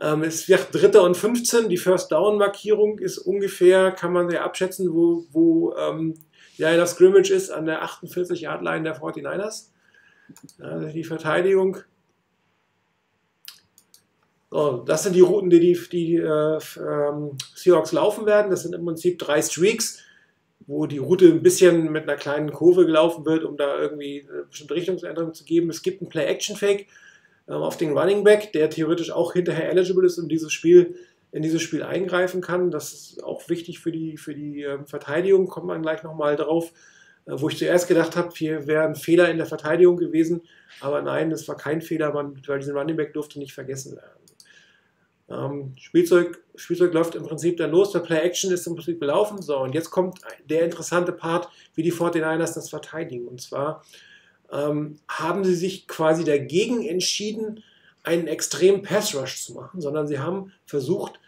Ähm, es wird Dritter und 15. Die First Down-Markierung ist ungefähr, kann man sehr abschätzen, wo, wo ähm, ja, das Scrimmage ist an der 48-Yard-Line der 49ers. Also die Verteidigung. So, das sind die Routen, die die, die äh, ähm, Seahawks laufen werden. Das sind im Prinzip drei Streaks, wo die Route ein bisschen mit einer kleinen Kurve gelaufen wird, um da irgendwie eine bestimmte Richtungsänderung zu geben. Es gibt einen Play-Action-Fake ähm, auf den Running Back, der theoretisch auch hinterher eligible ist und dieses Spiel in dieses Spiel eingreifen kann. Das ist auch wichtig für die, für die ähm, Verteidigung, kommt man gleich nochmal drauf. Äh, wo ich zuerst gedacht habe, hier wäre ein Fehler in der Verteidigung gewesen, aber nein, das war kein Fehler, man, weil diesen Running Back durfte nicht vergessen werden. Ähm, Spielzeug, Spielzeug läuft im Prinzip dann los, der Play Action ist im Prinzip gelaufen. So, und jetzt kommt der interessante Part, wie die 49ers das verteidigen. Und zwar ähm, haben sie sich quasi dagegen entschieden, einen extremen Pass Rush zu machen, sondern sie haben versucht,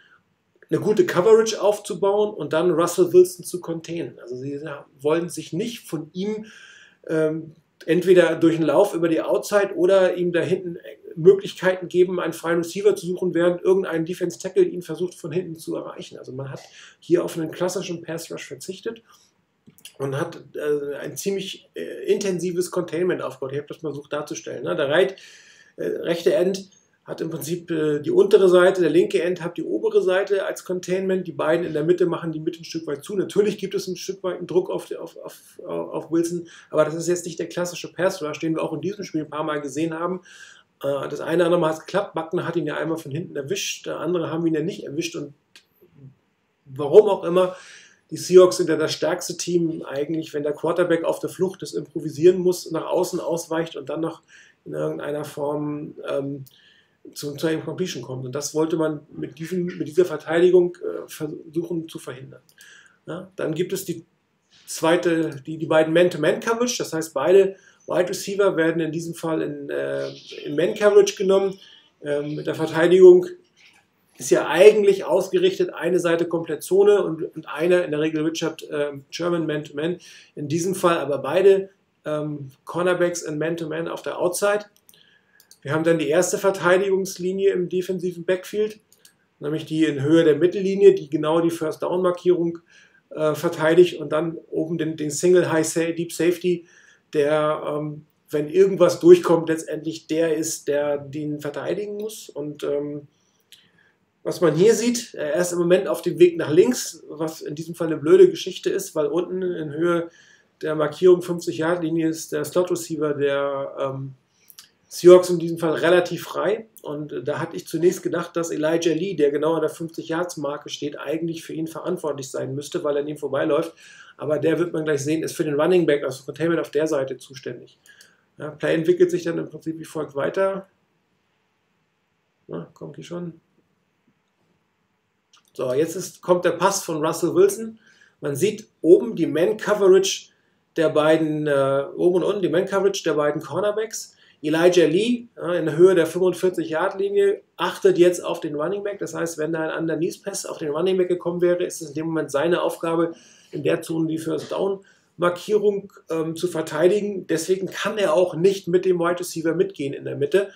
eine gute Coverage aufzubauen und dann Russell Wilson zu containen. Also sie wollen sich nicht von ihm ähm, entweder durch einen Lauf über die Outside oder ihm da hinten Möglichkeiten geben, einen freien Receiver zu suchen, während irgendein Defense Tackle ihn versucht von hinten zu erreichen. Also man hat hier auf einen klassischen Pass Rush verzichtet und hat äh, ein ziemlich äh, intensives Containment aufgebaut. Ich habe das mal versucht darzustellen. Ne? Der right, äh, rechte End hat im Prinzip äh, die untere Seite, der linke End hat die obere Seite als Containment. Die beiden in der Mitte machen die Mitte ein Stück weit zu. Natürlich gibt es ein Stück weit einen Druck auf, auf, auf, auf Wilson, aber das ist jetzt nicht der klassische Pass Rush, den wir auch in diesem Spiel ein paar Mal gesehen haben. Äh, das eine oder andere Mal hat es geklappt. Buckner hat ihn ja einmal von hinten erwischt, der andere haben ihn ja nicht erwischt und warum auch immer die Seahawks sind ja das stärkste Team eigentlich, wenn der Quarterback auf der Flucht das improvisieren muss, nach außen ausweicht und dann noch in irgendeiner Form ähm, zum, zur Incompletion kommt. Und das wollte man mit, diesem, mit dieser Verteidigung äh, versuchen zu verhindern. Ja, dann gibt es die zweite, die, die beiden Man-to-Man-Coverage, das heißt, beide Wide Receiver werden in diesem Fall in, äh, in Man-Coverage genommen. Ähm, mit der Verteidigung ist ja eigentlich ausgerichtet, eine Seite komplett Zone und, und eine, in der Regel Richard äh, German Man-to-Man. In diesem Fall aber beide ähm, Cornerbacks in Man-to-Man auf der Outside. Wir haben dann die erste Verteidigungslinie im defensiven Backfield, nämlich die in Höhe der Mittellinie, die genau die First Down Markierung äh, verteidigt und dann oben den, den Single High Deep Safety, der, ähm, wenn irgendwas durchkommt, letztendlich der ist, der den verteidigen muss. Und ähm, was man hier sieht, er ist im Moment auf dem Weg nach links, was in diesem Fall eine blöde Geschichte ist, weil unten in Höhe der Markierung 50-Yard-Linie ist der Slot-Receiver der ähm, Seahawks in diesem Fall relativ frei. Und da hatte ich zunächst gedacht, dass Elijah Lee, der genau an der 50-Yards-Marke steht, eigentlich für ihn verantwortlich sein müsste, weil er an ihm vorbeiläuft. Aber der wird man gleich sehen, ist für den Running Back, also Containment auf der Seite zuständig. Ja, Play entwickelt sich dann im Prinzip wie folgt weiter. Na, kommt die schon? So, jetzt ist, kommt der Pass von Russell Wilson. Man sieht oben die Man-Coverage der beiden, äh, oben und unten die Man-Coverage der beiden Cornerbacks. Elijah Lee äh, in der Höhe der 45-Yard-Linie achtet jetzt auf den Running Back. Das heißt, wenn da ein Underneath-Pass auf den Running Back gekommen wäre, ist es in dem Moment seine Aufgabe, in der Zone die First Down Markierung ähm, zu verteidigen. Deswegen kann er auch nicht mit dem Wide Receiver mitgehen in der Mitte.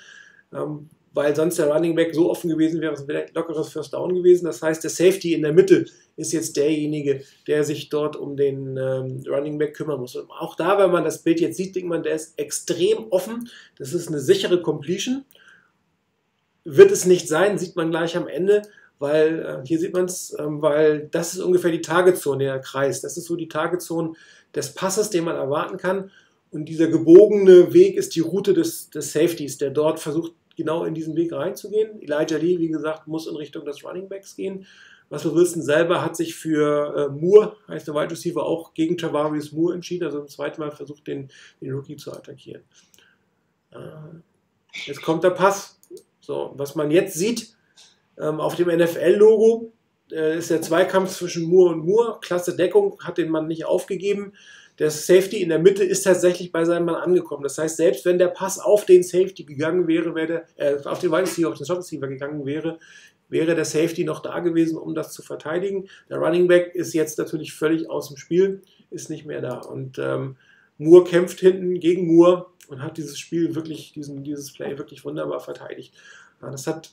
Ähm, weil sonst der Running Back so offen gewesen wäre, es wäre ein lockeres First Down gewesen. Das heißt, der Safety in der Mitte ist jetzt derjenige, der sich dort um den ähm, Running Back kümmern muss. Und auch da, wenn man das Bild jetzt sieht, denkt man, der ist extrem offen. Das ist eine sichere Completion. Wird es nicht sein, sieht man gleich am Ende, weil äh, hier sieht man es, ähm, weil das ist ungefähr die Targetzone, der Kreis. Das ist so die Targetzone des Passes, den man erwarten kann. Und dieser gebogene Weg ist die Route des, des Safeties, der dort versucht, genau in diesen Weg reinzugehen. Elijah Lee, wie gesagt, muss in Richtung des Running Backs gehen. Russell Wilson selber hat sich für äh, Moore, heißt der Wide Receiver, auch gegen Tavarius Moore entschieden, also im zweiten Mal versucht, den, den Rookie zu attackieren. Äh, jetzt kommt der Pass. So, was man jetzt sieht, ähm, auf dem NFL-Logo äh, ist der Zweikampf zwischen Moore und Moore. Klasse Deckung, hat den Mann nicht aufgegeben der Safety in der Mitte ist tatsächlich bei seinem Mann angekommen. Das heißt, selbst wenn der Pass auf den Safety gegangen wäre, wäre der, äh, auf den Wide Receiver, auf den Shot Receiver gegangen wäre, wäre der Safety noch da gewesen, um das zu verteidigen. Der Running Back ist jetzt natürlich völlig aus dem Spiel, ist nicht mehr da. Und ähm, Moore kämpft hinten gegen Moore und hat dieses Spiel wirklich, diesen, dieses Play wirklich wunderbar verteidigt. Ja, das hat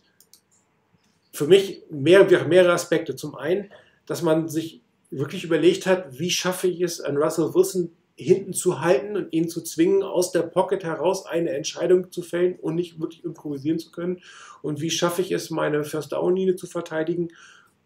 für mich mehr, mehrere Aspekte. Zum einen, dass man sich wirklich überlegt hat, wie schaffe ich es, an Russell Wilson hinten zu halten und ihn zu zwingen, aus der Pocket heraus eine Entscheidung zu fällen und nicht wirklich improvisieren zu können. Und wie schaffe ich es, meine First Down Linie zu verteidigen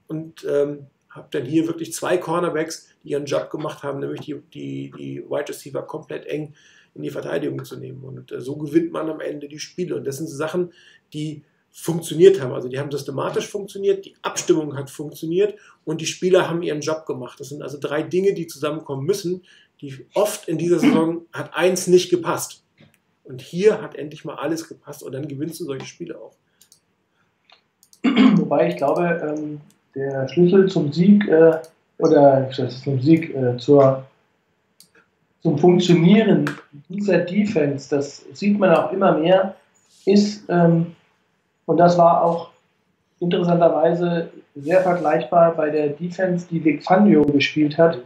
und ähm, habe dann hier wirklich zwei Cornerbacks, die ihren Job gemacht haben, nämlich die, die, die Wide Receiver komplett eng in die Verteidigung zu nehmen. Und äh, so gewinnt man am Ende die Spiele. Und das sind Sachen, die funktioniert haben. Also die haben systematisch funktioniert, die Abstimmung hat funktioniert und die Spieler haben ihren Job gemacht. Das sind also drei Dinge, die zusammenkommen müssen, die oft in dieser Saison hat eins nicht gepasst. Und hier hat endlich mal alles gepasst und dann gewinnst du solche Spiele auch. Wobei ich glaube, ähm, der Schlüssel zum Sieg äh, oder zum Sieg äh, zur, zum Funktionieren dieser Defense, das sieht man auch immer mehr, ist ähm, und das war auch interessanterweise sehr vergleichbar bei der Defense, die Vic Fangio gespielt hat,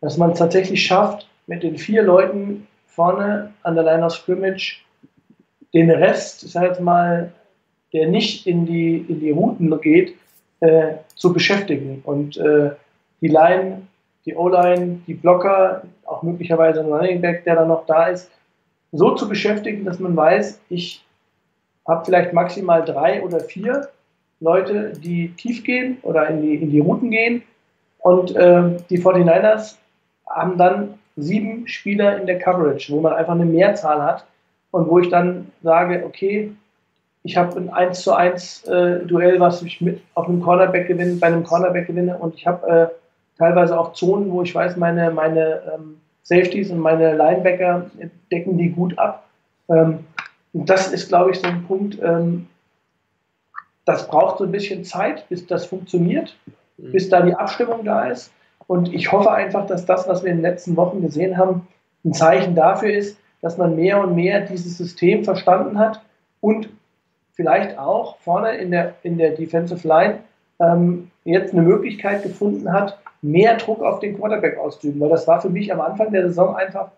dass man es tatsächlich schafft, mit den vier Leuten vorne an der Line of Scrimmage den Rest, ich sage jetzt mal, der nicht in die, in die Routen geht, äh, zu beschäftigen. Und äh, die Line, die O-Line, die Blocker, auch möglicherweise ein Running Back, der dann noch da ist, so zu beschäftigen, dass man weiß, ich habe vielleicht maximal drei oder vier Leute, die tief gehen oder in die, in die Routen gehen. Und äh, die 49ers haben dann sieben Spieler in der Coverage, wo man einfach eine Mehrzahl hat und wo ich dann sage, okay, ich habe ein 1 zu 1 äh, Duell, was ich mit auf einem Cornerback gewinne, bei einem Cornerback gewinne und ich habe äh, teilweise auch Zonen, wo ich weiß, meine, meine ähm, Safeties und meine Linebacker decken die gut ab. Ähm, und das ist, glaube ich, so ein Punkt, ähm, das braucht so ein bisschen Zeit, bis das funktioniert, mhm. bis da die Abstimmung da ist. Und ich hoffe einfach, dass das, was wir in den letzten Wochen gesehen haben, ein Zeichen dafür ist, dass man mehr und mehr dieses System verstanden hat und vielleicht auch vorne in der, in der Defensive Line ähm, jetzt eine Möglichkeit gefunden hat, mehr Druck auf den Quarterback auszuüben. Weil das war für mich am Anfang der Saison einfach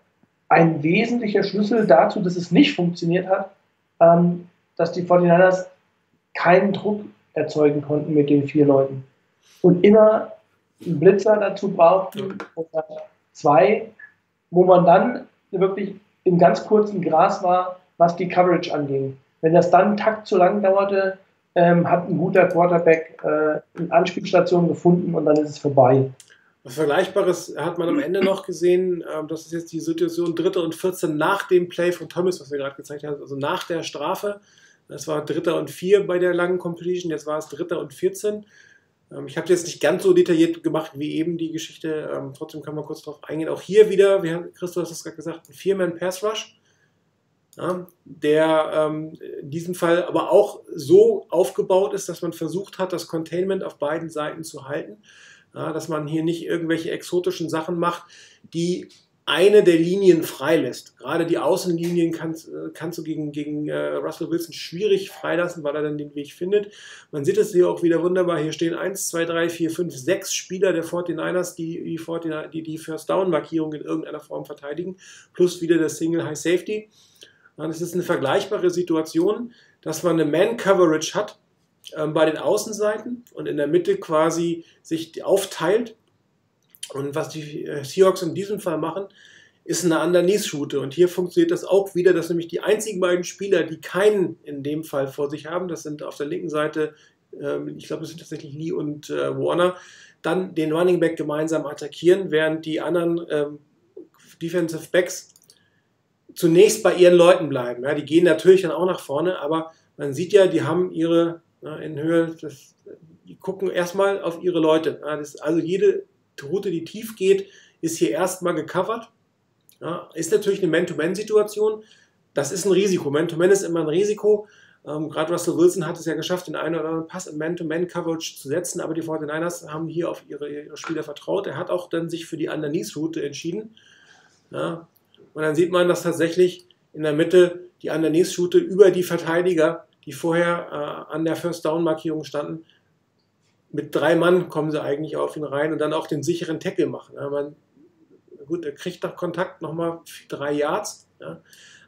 ein wesentlicher Schlüssel dazu, dass es nicht funktioniert hat, ähm, dass die 49ers keinen Druck erzeugen konnten mit den vier Leuten. Und immer einen Blitzer dazu brauchten oder zwei, wo man dann wirklich im ganz kurzen Gras war, was die Coverage anging. Wenn das dann einen Takt zu lang dauerte, ähm, hat ein guter Quarterback äh, eine Anspielstation gefunden und dann ist es vorbei. Was Vergleichbares hat man am Ende noch gesehen. Ähm, das ist jetzt die Situation dritte und 14 nach dem Play von Thomas, was wir gerade gezeigt haben, also nach der Strafe. Das war dritter und vier bei der langen Completion, jetzt war es dritter und 14. Ähm, ich habe es jetzt nicht ganz so detailliert gemacht wie eben die Geschichte, ähm, trotzdem kann man kurz darauf eingehen. Auch hier wieder, wie Christoph hat es gerade gesagt, ein Vier-Man-Pass-Rush. ja, der ähm, in diesem Fall aber auch so aufgebaut ist, dass man versucht hat, das Containment auf beiden Seiten zu halten, ja, dass man hier nicht irgendwelche exotischen Sachen macht, die eine der Linien freilässt. Gerade die Außenlinien kannst, äh, kannst du gegen, gegen äh, Russell Wilson schwierig freilassen, weil er dann den Weg findet. Man sieht es hier auch wieder wunderbar. Hier stehen 1, 2, 3, 4, 5, 6 Spieler der 49ers, die die, 49, die, die First Down Markierung in irgendeiner Form verteidigen, plus wieder der Single High Safety. Es ist eine vergleichbare Situation, dass man eine Man-Coverage hat bei den Außenseiten und in der Mitte quasi sich aufteilt und was die äh, Seahawks in diesem Fall machen, ist eine Underneath-Route. Und hier funktioniert das auch wieder, dass nämlich die einzigen beiden Spieler, die keinen in dem Fall vor sich haben, das sind auf der linken Seite, ähm, ich glaube, das sind tatsächlich Lee und äh, Warner, dann den Running Back gemeinsam attackieren, während die anderen ähm, Defensive Backs zunächst bei ihren Leuten bleiben. Ja, die gehen natürlich dann auch nach vorne, aber man sieht ja, die haben ihre in Höhe, das, die gucken erstmal auf ihre Leute. Das, also jede Route, die tief geht, ist hier erstmal gecovert. Ja, ist natürlich eine Man-to-Man-Situation. Das ist ein Risiko. Man-to-Man ist immer ein Risiko. Ähm, Gerade Russell Wilson hat es ja geschafft, den einen oder anderen Pass im Man-to-Man-Coverage zu setzen, aber die 49ers haben hier auf ihre, ihre Spieler vertraut. Er hat auch dann sich für die Underneath-Route entschieden. Ja, und dann sieht man, dass tatsächlich in der Mitte die Underneath-Route über die Verteidiger, die vorher äh, an der First-Down-Markierung standen, mit drei Mann kommen sie eigentlich auf ihn rein und dann auch den sicheren Tackle machen. Ja, man, gut, er kriegt nach Kontakt nochmal drei Yards. Ja.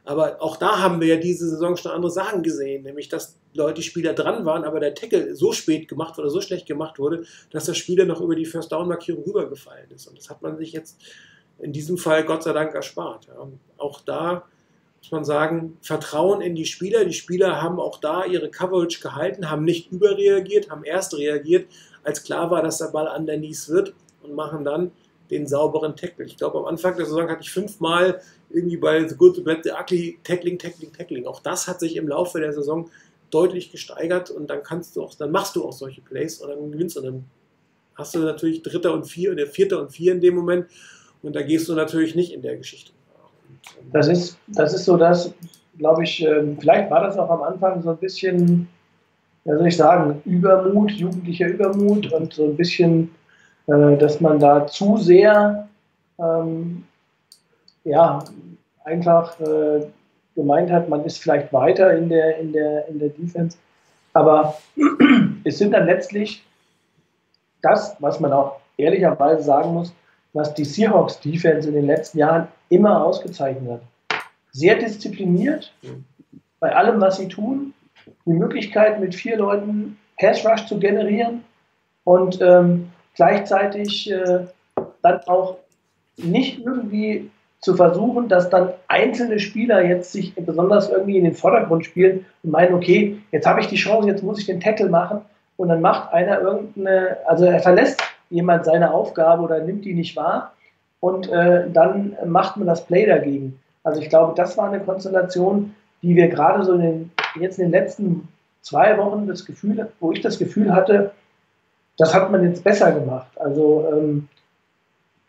Aber auch da haben wir ja diese Saison schon andere Sachen gesehen, nämlich dass Leute, Spieler dran waren, aber der Tackle so spät gemacht oder so schlecht gemacht wurde, dass der Spieler noch über die First-Down-Markierung rübergefallen ist. Und das hat man sich jetzt in diesem Fall Gott sei Dank erspart. Ja. Auch da muss man sagen, Vertrauen in die Spieler. Die Spieler haben auch da ihre Coverage gehalten, haben nicht überreagiert, haben erst reagiert, als klar war, dass der Ball an der Nies wird und machen dann den sauberen Tackle. Ich glaube, am Anfang der Saison hatte ich fünfmal irgendwie bei The Good, The Bad, The Ugly Tackling, Tackling, Tackling. Auch das hat sich im Laufe der Saison deutlich gesteigert und dann kannst du auch, dann machst du auch solche Plays und dann gewinnst du. Und dann hast du natürlich Dritter und Vier, oder Vierter und Vier in dem Moment und da gehst du natürlich nicht in der Geschichte. Das ist, das ist so das, glaube ich, ähm, vielleicht war das auch am Anfang so ein bisschen, wie soll ich sagen, Übermut, jugendlicher Übermut und so ein bisschen, äh, dass man da zu sehr, ähm, ja, einfach äh, gemeint hat, man ist vielleicht weiter in der, in der, in der Defense. Aber es sind dann letztlich das, was man auch ehrlicherweise sagen muss, was die Seahawks Defense in den letzten Jahren immer ausgezeichnet hat. Sehr diszipliniert bei allem, was sie tun. Die Möglichkeit, mit vier Leuten Pass Rush zu generieren und ähm, gleichzeitig äh, dann auch nicht irgendwie zu versuchen, dass dann einzelne Spieler jetzt sich besonders irgendwie in den Vordergrund spielen und meinen, okay, jetzt habe ich die Chance, jetzt muss ich den Tackle machen und dann macht einer irgendeine, also er verlässt jemand seine Aufgabe oder nimmt die nicht wahr und äh, dann macht man das Play dagegen. Also ich glaube, das war eine Konstellation, die wir gerade so in den, jetzt in den letzten zwei Wochen das Gefühl, wo ich das Gefühl hatte, das hat man jetzt besser gemacht. Also ähm,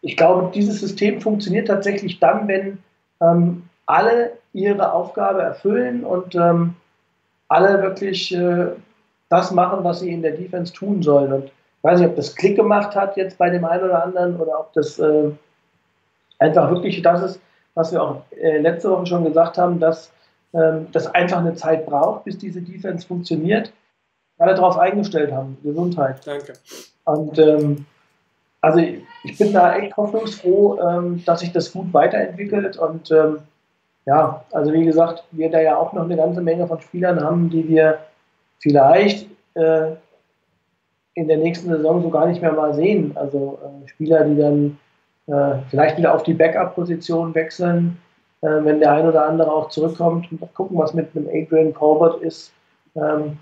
ich glaube, dieses System funktioniert tatsächlich dann, wenn ähm, alle ihre Aufgabe erfüllen und ähm, alle wirklich äh, das machen, was sie in der Defense tun sollen. Und weiß nicht, ob das Klick gemacht hat jetzt bei dem einen oder anderen oder ob das äh, einfach wirklich das ist, was wir auch äh, letzte Woche schon gesagt haben, dass ähm, das einfach eine Zeit braucht, bis diese Defense funktioniert. Alle darauf eingestellt haben. Gesundheit. Danke. Und ähm, also ich bin da echt hoffnungsfroh, ähm, dass sich das gut weiterentwickelt und ähm, ja, also wie gesagt, wir da ja auch noch eine ganze Menge von Spielern haben, die wir vielleicht äh, in der nächsten Saison so gar nicht mehr mal sehen. Also äh, Spieler, die dann äh, vielleicht wieder auf die Backup-Position wechseln, äh, wenn der ein oder andere auch zurückkommt und gucken, was mit einem Adrian Colbert ist. Ähm,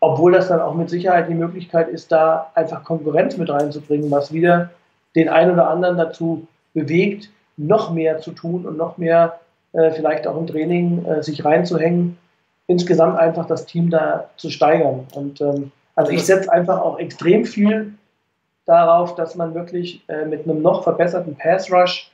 obwohl das dann auch mit Sicherheit die Möglichkeit ist, da einfach Konkurrenz mit reinzubringen, was wieder den einen oder anderen dazu bewegt, noch mehr zu tun und noch mehr äh, vielleicht auch im Training äh, sich reinzuhängen, insgesamt einfach das Team da zu steigern. Und ähm, also ich setze einfach auch extrem viel darauf, dass man wirklich äh, mit einem noch verbesserten Pass Rush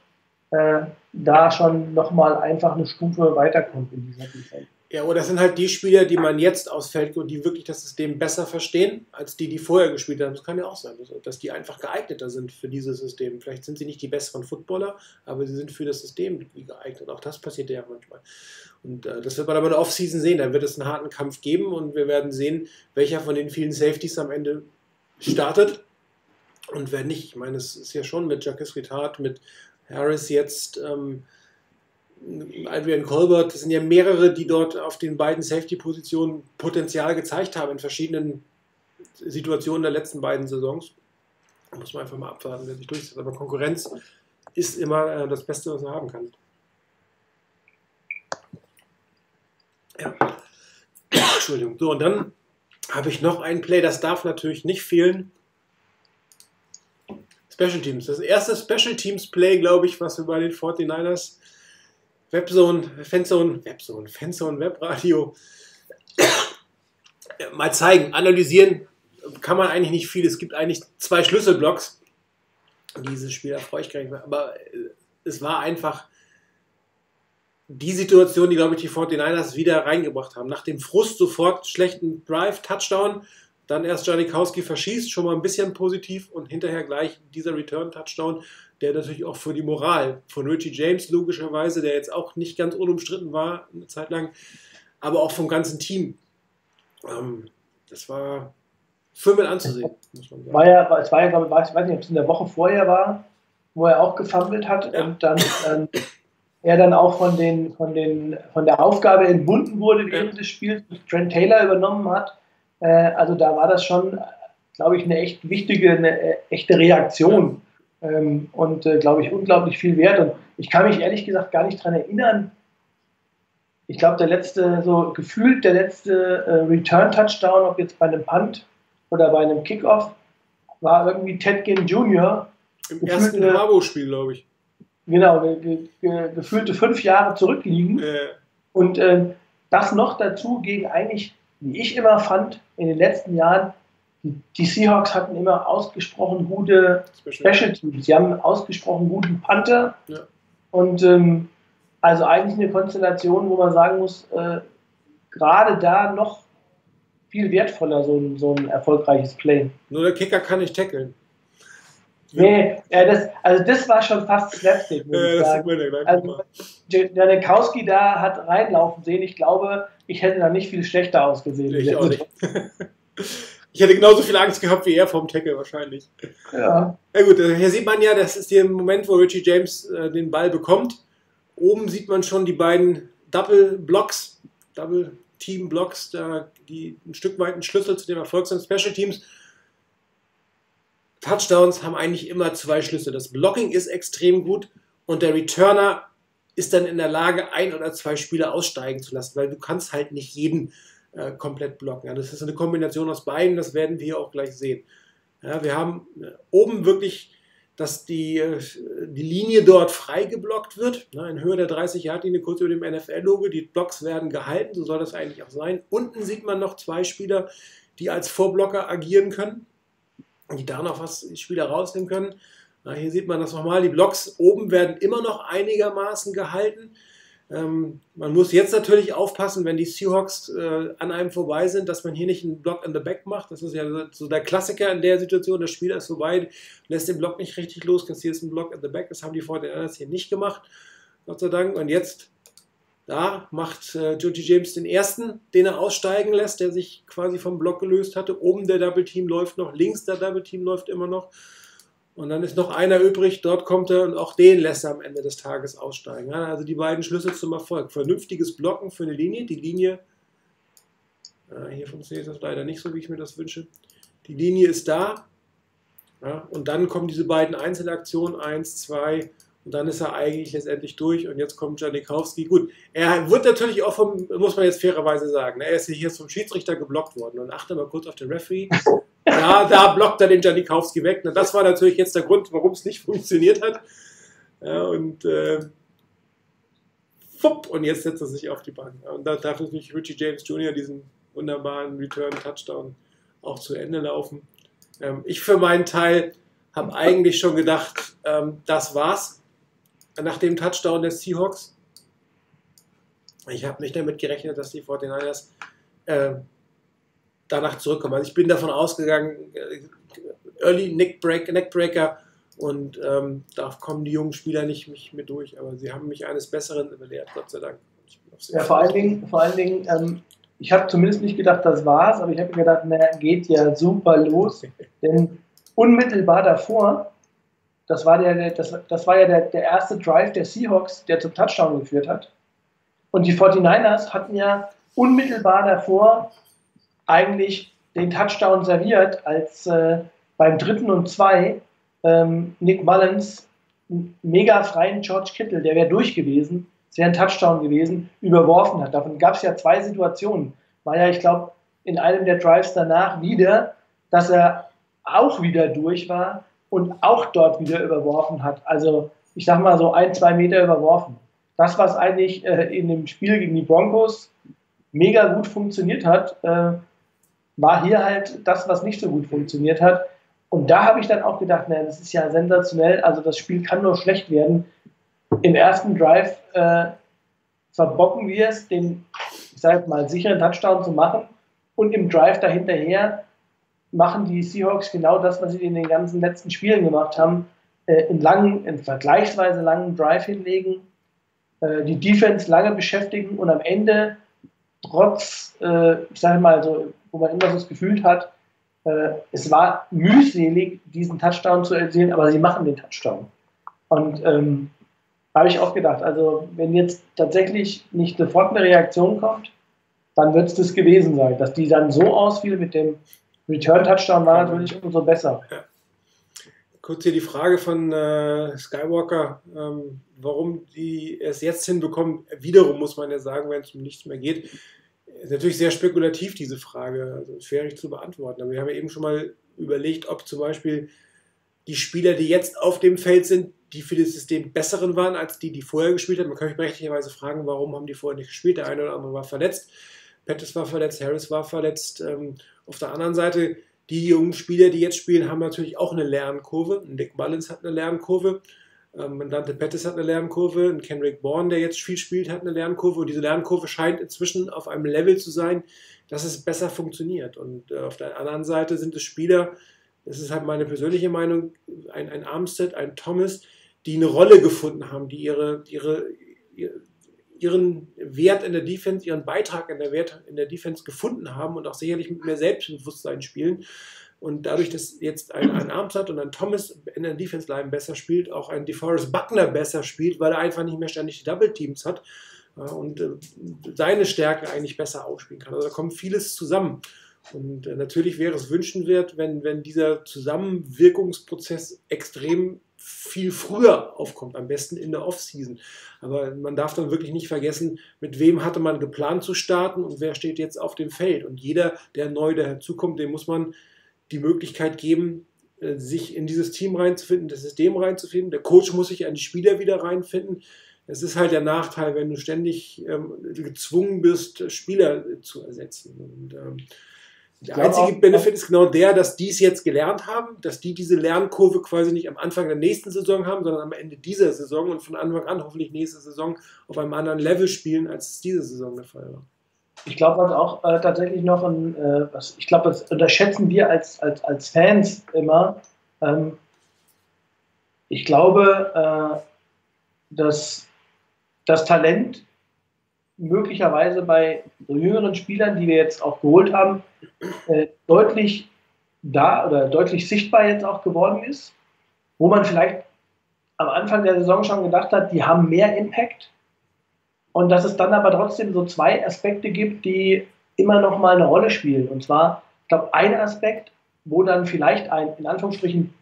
äh, da schon nochmal einfach eine Stufe weiterkommt in dieser Defense. Ja, oder das sind halt die Spieler, die man jetzt ausfällt und die wirklich das System besser verstehen, als die, die vorher gespielt haben. Das kann ja auch sein, dass die einfach geeigneter sind für dieses System. Vielleicht sind sie nicht die besseren Footballer, aber sie sind für das System geeignet. Auch das passiert ja manchmal. Und äh, das wird man aber in der Offseason sehen. Da wird es einen harten Kampf geben und wir werden sehen, welcher von den vielen Safeties am Ende startet und wer nicht. Ich meine, es ist ja schon mit Jacques Ritard, mit Harris jetzt. Ähm, Adrian Colbert, das sind ja mehrere, die dort auf den beiden Safety-Positionen Potenzial gezeigt haben in verschiedenen Situationen der letzten beiden Saisons. Da muss man einfach mal abwarten, wer sich durchsetzt. Aber Konkurrenz ist immer äh, das Beste, was man haben kann. Ja. Entschuldigung. So, und dann habe ich noch ein Play, das darf natürlich nicht fehlen. Special Teams. Das erste Special Teams Play, glaube ich, was wir bei den 49ers Webzone, Fanzone, Webzone, Fanzone, Webradio mal zeigen, analysieren kann man eigentlich nicht viel. Es gibt eigentlich zwei Schlüsselblocks. Dieses Spiel erfreue ich gar nicht mehr. Aber äh, es war einfach die Situation, die, glaube ich, die 49ers wieder reingebracht haben. Nach dem Frust sofort schlechten Drive, Touchdown, dann erst Janikowski verschießt, schon mal ein bisschen positiv und hinterher gleich dieser Return-Touchdown der natürlich auch für die Moral von Richie James logischerweise, der jetzt auch nicht ganz unumstritten war eine Zeit lang, aber auch vom ganzen Team. Ähm, das war für mit anzusehen, muss man sagen. War ja, es war ja, glaube ich, ich weiß nicht, ob es in der Woche vorher war, wo er auch gefummelt hat ja. und dann ähm, er dann auch von, den, von, den, von der Aufgabe entbunden wurde während ja. des Spiels, Trent Taylor übernommen hat. Äh, also da war das schon, glaube ich, eine echt wichtige, eine äh, echte Reaktion ähm, und, äh, glaube ich, unglaublich viel wert. Und ich kann mich ehrlich gesagt gar nicht daran erinnern. Ich glaube, der letzte, so gefühlt der letzte Return-Touchdown, ob jetzt bei einem Punt oder bei einem Kickoff, war irgendwie Ted Ginn Jr. Im ersten Bravo-Spiel, glaube ich. Genau, ge ge gefühlte fünf Jahre zurückliegen. Äh. Und äh, das noch dazu gegen eigentlich, wie ich immer fand, in den letzten Jahren die Seahawks hatten immer ausgesprochen gute Special Teams. Sie haben ausgesprochen guten Panther. Ja. Und ähm, also eigentlich eine Konstellation, wo man sagen muss, äh, gerade da noch viel wertvoller, so ein, so ein erfolgreiches Play. Nur der Kicker kann nicht tackeln. Nee, ja, das, also das war schon fast Slapstick, würde ich sagen. Also, Janikowski da hat reinlaufen sehen. Ich glaube, ich hätte da nicht viel schlechter ausgesehen. Ich auch nicht. Ich hätte genauso viel Angst gehabt wie er vom Tackle wahrscheinlich. Ja. Ja gut, äh, hier sieht man ja, das ist der Moment, wo Richie James äh, den Ball bekommt. Oben sieht man schon die beiden Double Blocks, Double Team Blocks, da, die ein Stück weit ein Schlüssel zu dem Erfolg sind. Special Teams. Touchdowns haben eigentlich immer zwei Schlüssel. Das Blocking ist extrem gut und der Returner ist dann in der Lage, ein oder zwei Spieler aussteigen zu lassen, weil du kannst halt nicht jeden äh, komplett blocken. Ja, das ist eine Kombination aus beiden, das werden wir auch gleich sehen. Ja, wir haben äh, oben wirklich, dass die, äh, die Linie dort frei geblockt wird, ne, in Höhe der 30 Yard Linie, kurz über dem NFL-Logo. Die Blocks werden gehalten, so soll das eigentlich auch sein. Unten sieht man noch zwei Spieler, die als Vorblocker agieren können, die da noch was Spieler rausnehmen können. Na, hier sieht man das nochmal. Die Blocks oben werden immer noch einigermaßen gehalten. Ähm, man muss jetzt natürlich aufpassen, wenn die Seahawks äh, an einem vorbei sind, dass man hier nicht einen Block in the Back macht. Das ist ja so der Klassiker in der Situation. Der Spieler ist vorbei, lässt den Block nicht richtig los, kassiert einen Block in the Back. Das haben die Fortinanders hier nicht gemacht, Gott sei Dank. Und jetzt, da macht äh, Joji James den ersten, den er aussteigen lässt, der sich quasi vom Block gelöst hatte. Oben der Double Team läuft noch, links der Double Team läuft immer noch. Und dann ist noch einer übrig, dort kommt er und auch den lässt er am Ende des Tages aussteigen. also die beiden Schlüssel zum Erfolg. Vernünftiges Blocken für eine Linie. Die Linie, äh, hier funktioniert das leider nicht so, wie ich mir das wünsche. Die Linie ist da. Ja, und dann kommen diese beiden Einzelaktionen, eins, zwei, und dann ist er eigentlich letztendlich durch. Und jetzt kommt Janikowski. Gut, er wird natürlich auch vom, muss man jetzt fairerweise sagen, ne, er ist hier vom Schiedsrichter geblockt worden. Und achte mal kurz auf den Referee. Ja, da blockt er den Janikowski weg. Na, das war natürlich jetzt der Grund, warum es nicht funktioniert hat. Ja, und äh, fupp, und jetzt setzt er sich auf die Bahn. Ja, und da darf natürlich Richie James Jr. diesen wunderbaren Return-Touchdown auch zu Ende laufen. Ähm, ich für meinen Teil habe eigentlich schon gedacht, ähm, das war's. Nach dem Touchdown der Seahawks. Ich habe nicht damit gerechnet, dass die 49ers äh, danach zurückkommen. Also ich bin davon ausgegangen, äh, Early Neckbreak, Neckbreaker und ähm, da kommen die jungen Spieler nicht mich mit durch, aber sie haben mich eines Besseren belehrt, Gott sei Dank. Ja, vor allen Dingen, vor allen Dingen ähm, ich habe zumindest nicht gedacht, das war's, aber ich habe mir gedacht, na, geht ja super los, denn unmittelbar davor, das war, der, das, das war ja der, der erste Drive der Seahawks, der zum Touchdown geführt hat. Und die 49ers hatten ja unmittelbar davor eigentlich den Touchdown serviert, als äh, beim dritten und zwei ähm, Nick Mullins mega freien George Kittle, der wäre durch gewesen, es wäre ein Touchdown gewesen, überworfen hat. Davon gab es ja zwei Situationen. War ja, ich glaube, in einem der Drives danach wieder, dass er auch wieder durch war und auch dort wieder überworfen hat. Also ich sag mal so ein, zwei Meter überworfen. Das, was eigentlich äh, in dem Spiel gegen die Broncos mega gut funktioniert hat, äh, war hier halt das, was nicht so gut funktioniert hat. Und da habe ich dann auch gedacht, naja, das ist ja sensationell, also das Spiel kann nur schlecht werden. Im ersten Drive äh, verbocken wir es, den, ich sage mal, sicheren Touchdown zu machen. Und im Drive dahinterher machen die Seahawks genau das, was sie in den ganzen letzten Spielen gemacht haben. Äh, in langen, in vergleichsweise langen Drive hinlegen, äh, die Defense lange beschäftigen und am Ende trotz, äh, ich sage mal so, wo man immer so das Gefühl hat, äh, es war mühselig, diesen Touchdown zu erzielen, aber sie machen den Touchdown. Und ähm, habe ich auch gedacht, also wenn jetzt tatsächlich nicht sofort eine Reaktion kommt, dann wird es das gewesen sein. Dass die dann so ausfiel mit dem Return-Touchdown war natürlich umso besser. Ja. Kurz hier die Frage von äh, Skywalker, ähm, warum die es jetzt hinbekommen. Wiederum muss man ja sagen, wenn es um nichts mehr geht, ist natürlich sehr spekulativ, diese Frage. Also schwierig zu beantworten. Aber wir haben ja eben schon mal überlegt, ob zum Beispiel die Spieler, die jetzt auf dem Feld sind, die für das System besseren waren als die, die vorher gespielt haben. Man kann sich berechtigterweise fragen, warum haben die vorher nicht gespielt? Der eine oder andere war verletzt. Pettis war verletzt, Harris war verletzt. Ähm, auf der anderen Seite, die jungen Spieler, die jetzt spielen, haben natürlich auch eine Lernkurve. Nick Mullins hat eine Lernkurve. Ähm, Dante Pettis hat eine Lernkurve, ein Kendrick Bourne, der jetzt viel spielt, hat eine Lernkurve und diese Lernkurve scheint inzwischen auf einem Level zu sein, dass es besser funktioniert. Und äh, auf der anderen Seite sind es Spieler, das ist halt meine persönliche Meinung, ein, ein Armstead, ein Thomas, die eine Rolle gefunden haben, die ihre, ihre, ihren Wert in der Defense, ihren Beitrag in der, Wert in der Defense gefunden haben und auch sicherlich mit mehr Selbstbewusstsein spielen. Und dadurch, dass jetzt ein, ein Armstead und ein Thomas in der Defense-Line besser spielt, auch ein DeForest Buckner besser spielt, weil er einfach nicht mehr ständig die Double-Teams hat und äh, seine Stärke eigentlich besser ausspielen kann. Also da kommt vieles zusammen. Und äh, natürlich wäre es wünschenswert, wenn, wenn dieser Zusammenwirkungsprozess extrem viel früher aufkommt, am besten in der Offseason. Aber man darf dann wirklich nicht vergessen, mit wem hatte man geplant zu starten und wer steht jetzt auf dem Feld. Und jeder, der neu dazukommt, dem muss man die Möglichkeit geben, äh, sich in dieses Team reinzufinden, das System reinzufinden. Der Coach muss sich an die Spieler wieder reinfinden. Es ist halt der Nachteil, wenn du ständig ähm, gezwungen bist, Spieler zu ersetzen. Und, ähm, der einzige auch, Benefit ist genau der, dass die es jetzt gelernt haben, dass die diese Lernkurve quasi nicht am Anfang der nächsten Saison haben, sondern am Ende dieser Saison und von Anfang an hoffentlich nächste Saison auf einem anderen Level spielen, als es diese Saison der Fall war. Ich glaube, was auch äh, tatsächlich noch ein, äh, was, ich glaube, das unterschätzen wir als, als, als Fans immer. Ähm, ich glaube, äh, dass das Talent möglicherweise bei jüngeren Spielern, die wir jetzt auch geholt haben, äh, deutlich da oder deutlich sichtbar jetzt auch geworden ist, wo man vielleicht am Anfang der Saison schon gedacht hat, die haben mehr Impact und dass es dann aber trotzdem so zwei Aspekte gibt, die immer noch mal eine Rolle spielen. Und zwar, ich glaube, ein Aspekt, wo dann vielleicht ein, in Anführungsstrichen,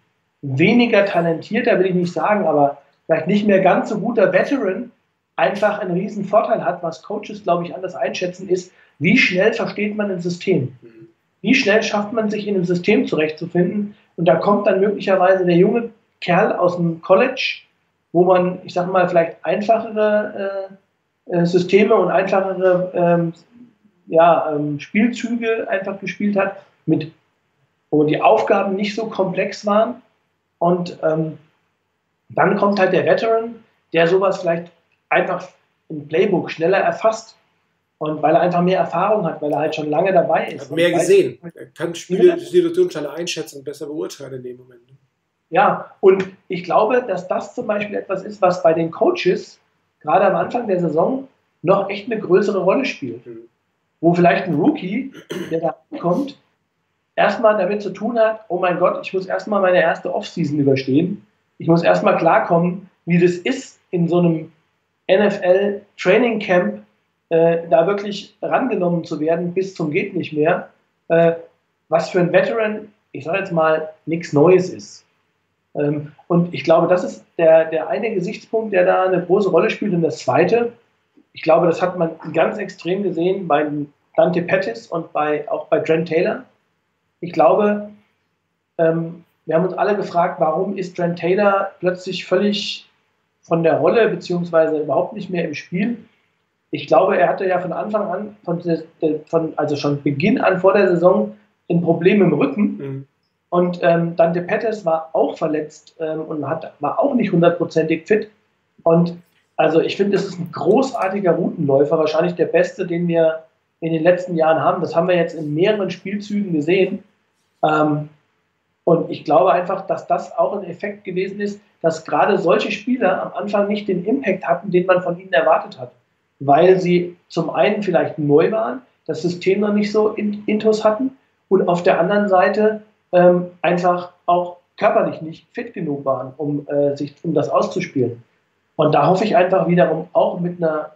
weniger talentierter, will ich nicht sagen, aber vielleicht nicht mehr ganz so guter Veteran einfach einen riesen Vorteil hat, was Coaches, glaube ich, anders einschätzen, ist, wie schnell versteht man ein System? Wie schnell schafft man sich in einem System zurechtzufinden? Und da kommt dann möglicherweise der junge Kerl aus dem College, wo man, ich sage mal, vielleicht einfachere äh, äh, Systeme und einfachere ähm, ja, ähm, Spielzüge einfach gespielt hat, mit, wo die Aufgaben nicht so komplex waren. Und ähm, dann kommt halt der Veteran, der sowas vielleicht einfach im Playbook schneller erfasst. Und weil er einfach mehr Erfahrung hat, weil er halt schon lange dabei ist. Hat mehr gesehen. Er kann Spiele, Situationen schneller einschätzen und besser beurteilen in dem Moment. Ja, und ich glaube, dass das zum Beispiel etwas ist, was bei den Coaches gerade am Anfang der Saison noch echt eine größere Rolle spielt. Mhm. Wo vielleicht ein Rookie, der da kommt, erstmal damit zu tun hat, oh mein Gott, ich muss erstmal meine erste Offseason überstehen. Ich muss erstmal klarkommen, wie das ist, in so einem NFL Training Camp äh, da wirklich rangenommen zu werden bis zum geht nicht mehr. Äh, was für ein Veteran, ich sage jetzt mal, nichts Neues ist. Ähm, und ich glaube, das ist der, der eine Gesichtspunkt, der da eine große Rolle spielt. Und das zweite, ich glaube, das hat man ganz extrem gesehen bei Dante Pettis und bei, auch bei Trent Taylor. Ich glaube, ähm, wir haben uns alle gefragt, warum ist Trent Taylor plötzlich völlig von der Rolle beziehungsweise überhaupt nicht mehr im Spiel. Ich glaube, er hatte ja von Anfang an, von, von also schon Beginn an vor der Saison, ein Problem im Rücken. Mhm. Und ähm, Dante Pettis war auch verletzt ähm, und hat, war auch nicht hundertprozentig fit. Und also ich finde, es ist ein großartiger Routenläufer, wahrscheinlich der beste, den wir in den letzten Jahren haben. Das haben wir jetzt in mehreren Spielzügen gesehen. Ähm, und ich glaube einfach, dass das auch ein Effekt gewesen ist, dass gerade solche Spieler am Anfang nicht den Impact hatten, den man von ihnen erwartet hat. Weil sie zum einen vielleicht neu waren, das System noch nicht so intus hatten und auf der anderen Seite ähm, einfach auch körperlich nicht fit genug waren, um, äh, sich, um das auszuspielen. Und da hoffe ich einfach wiederum auch mit einer,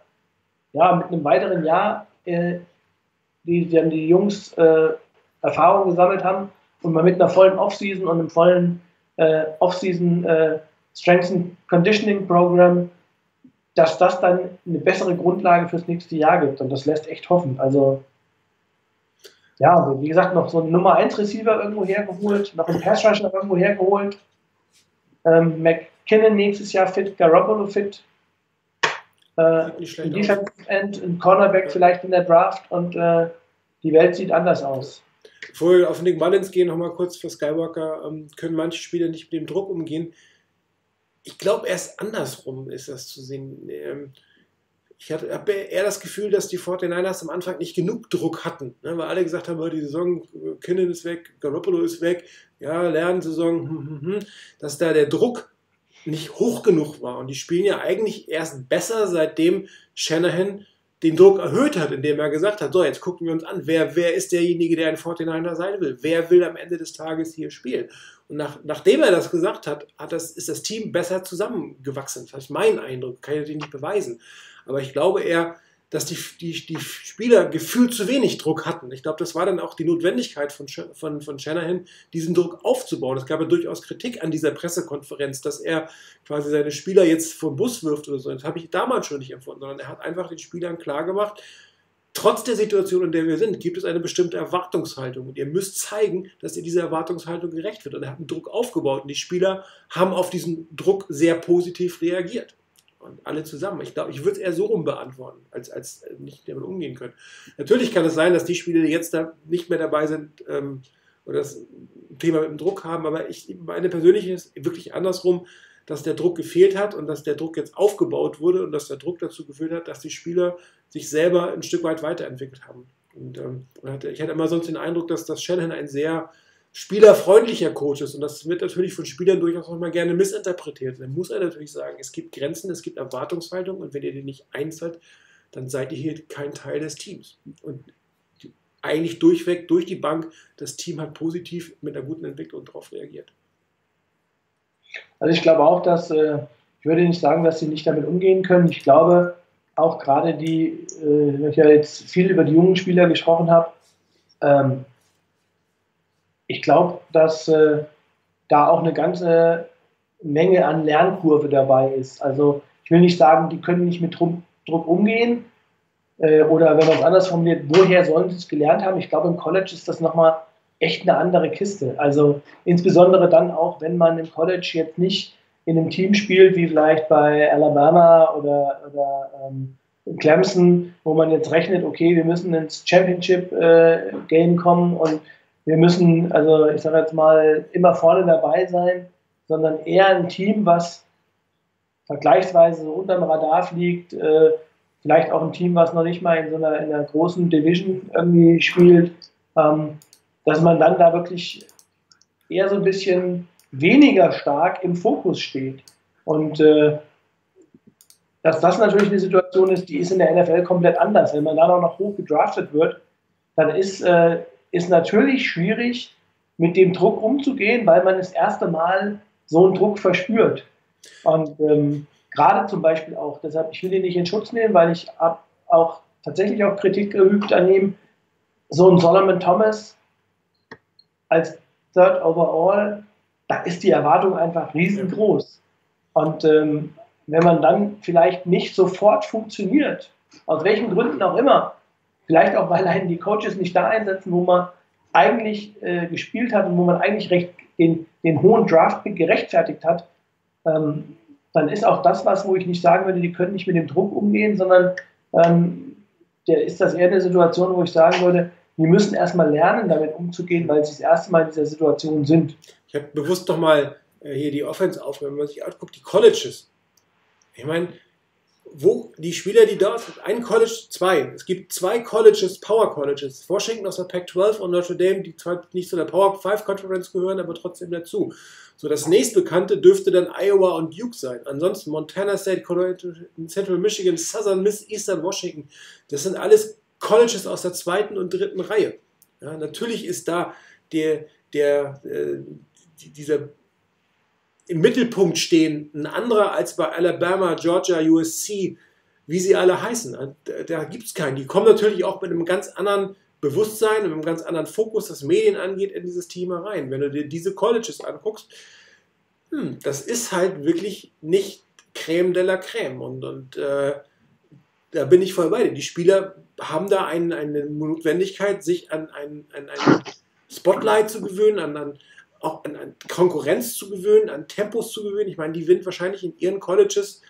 ja, mit einem weiteren Jahr, äh, die, die, die Jungs äh, Erfahrung gesammelt haben und mal mit einer vollen Offseason und einem vollen äh, Offseason äh, Strength and Conditioning Program, dass das dann eine bessere Grundlage fürs nächste Jahr gibt. Und das lässt echt hoffen. Also, ja, wie gesagt, noch so ein Nummer 1 Receiver irgendwo hergeholt, noch ein Pass Rusher irgendwo hergeholt. Ähm, McKinnon nächstes Jahr fit, Garoppolo fit. Äh, ein Defensive End, ein Cornerback vielleicht in der Draft und äh, die Welt sieht anders aus. Bevor wir auf Nick Mullins gehen, nochmal kurz für Skywalker, ähm, können manche Spieler nicht mit dem Druck umgehen ich glaube, erst andersrum ist das zu sehen. Ähm, ich habe eher das Gefühl, dass die 49ers am Anfang nicht genug Druck hatten, ne, weil alle gesagt haben, die Saison, Kinnan ist weg, Garoppolo ist weg, ja, Lernsaison, hm, hm, hm, dass da der Druck nicht hoch genug war. Und die spielen ja eigentlich erst besser, seitdem Shanahan den Druck erhöht hat, indem er gesagt hat, so, jetzt gucken wir uns an, wer, wer ist derjenige, der ein 49er sein will? Wer will am Ende des Tages hier spielen? Und nach, nachdem er das gesagt hat, hat das, ist das Team besser zusammengewachsen. Das ist mein Eindruck, kann ich nicht beweisen. Aber ich glaube eher, dass die, die, die Spieler gefühlt zu wenig Druck hatten. Ich glaube, das war dann auch die Notwendigkeit von, von, von Shanahan, diesen Druck aufzubauen. Es gab ja durchaus Kritik an dieser Pressekonferenz, dass er quasi seine Spieler jetzt vom Bus wirft oder so. Das habe ich damals schon nicht empfunden, sondern er hat einfach den Spielern klargemacht, trotz der Situation, in der wir sind, gibt es eine bestimmte Erwartungshaltung. Und ihr müsst zeigen, dass ihr dieser Erwartungshaltung gerecht wird. Und er hat einen Druck aufgebaut. Und die Spieler haben auf diesen Druck sehr positiv reagiert. Und alle zusammen. Ich glaube, ich würde es eher so rum beantworten, als, als nicht damit umgehen können. Natürlich kann es sein, dass die Spieler, die jetzt da nicht mehr dabei sind, ähm, oder das Thema mit dem Druck haben, aber ich meine persönlich ist wirklich andersrum dass der Druck gefehlt hat und dass der Druck jetzt aufgebaut wurde und dass der Druck dazu geführt hat, dass die Spieler sich selber ein Stück weit weiterentwickelt haben. Und ähm, ich hatte immer sonst den Eindruck, dass das Shanahan ein sehr spielerfreundlicher Coach ist und das wird natürlich von Spielern durchaus auch mal gerne missinterpretiert. Dann muss er natürlich sagen, es gibt Grenzen, es gibt Erwartungshaltung und wenn ihr die nicht einzahlt, dann seid ihr hier kein Teil des Teams. Und eigentlich durchweg, durch die Bank, das Team hat positiv mit einer guten Entwicklung darauf reagiert. Also ich glaube auch, dass, äh, ich würde nicht sagen, dass sie nicht damit umgehen können. Ich glaube auch gerade die, äh, ich ja jetzt viel über die jungen Spieler gesprochen habe, ähm, ich glaube, dass äh, da auch eine ganze Menge an Lernkurve dabei ist. Also ich will nicht sagen, die können nicht mit Druck, umgehen äh, oder wenn man es anders formuliert, woher sollen sie es gelernt haben? Ich glaube, im College ist das nochmal echt eine andere Kiste. Also insbesondere dann auch, wenn man im College jetzt nicht in einem Team spielt, wie vielleicht bei Alabama oder, oder ähm, Clemson, wo man jetzt rechnet, okay, wir müssen ins Championship-Game äh, kommen und wir müssen, also ich sage jetzt mal, immer vorne dabei sein, sondern eher ein Team, was vergleichsweise unter dem Radar fliegt, äh, vielleicht auch ein Team, was noch nicht mal in so einer, in einer großen Division irgendwie spielt, ähm, dass man dann da wirklich eher so ein bisschen weniger stark im Fokus steht. Und äh, dass das natürlich eine Situation ist, die ist in der NFL komplett anders. Wenn man auch noch hoch gedraftet wird, dann ist, äh, ist natürlich schwierig, mit dem Druck umzugehen, weil man das erste Mal so einen Druck verspürt. Und ähm, gerade zum Beispiel auch, deshalb, ich will ihn nicht in Schutz nehmen, weil ich habe auch tatsächlich auch Kritik geübt an ihm, so ein Solomon Thomas als Third Overall, da ist die Erwartung einfach riesengroß. Und ähm, wenn man dann vielleicht nicht sofort funktioniert, aus welchen Gründen auch immer, vielleicht auch weil einen die Coaches nicht da einsetzen, wo man eigentlich äh, gespielt hat und wo man eigentlich recht den, den hohen Draft-Pick gerechtfertigt hat, ähm, dann ist auch das was, wo ich nicht sagen würde, die können nicht mit dem Druck umgehen, sondern ähm, der ist das eher eine Situation, wo ich sagen würde, die müssen erstmal lernen, damit umzugehen, weil sie das erste Mal in dieser Situation sind. Ich habe bewusst doch mal äh, hier die Offense aufgenommen, wenn man sich anguckt, die Colleges. Ich meine, wo die Spieler, die da sind, ein College, zwei. Es gibt zwei Colleges, Power Colleges. Washington aus der Pac-12 und Notre Dame, die zwar nicht zu der Power 5 Conference gehören, aber trotzdem dazu. So, das nächstbekannte dürfte dann Iowa und Duke sein. Ansonsten Montana State, Central Michigan, Southern Miss, Eastern Washington. Das sind alles Colleges aus der zweiten und dritten Reihe. Ja, natürlich ist da der, der, äh, dieser im Mittelpunkt stehen, ein anderer als bei Alabama, Georgia, USC, wie sie alle heißen. Da, da gibt es keinen. Die kommen natürlich auch mit einem ganz anderen Bewusstsein, mit einem ganz anderen Fokus, was Medien angeht, in dieses Thema rein. Wenn du dir diese Colleges anguckst, hm, das ist halt wirklich nicht Creme de la Creme. Und, und äh, da bin ich voll bei dir. Die Spieler haben da ein, eine Notwendigkeit, sich an ein, an ein Spotlight zu gewöhnen, an, an, auch an, an, Konkurrenz zu gewöhnen, an Tempos zu gewöhnen. Ich meine, die sind wahrscheinlich in ihren Colleges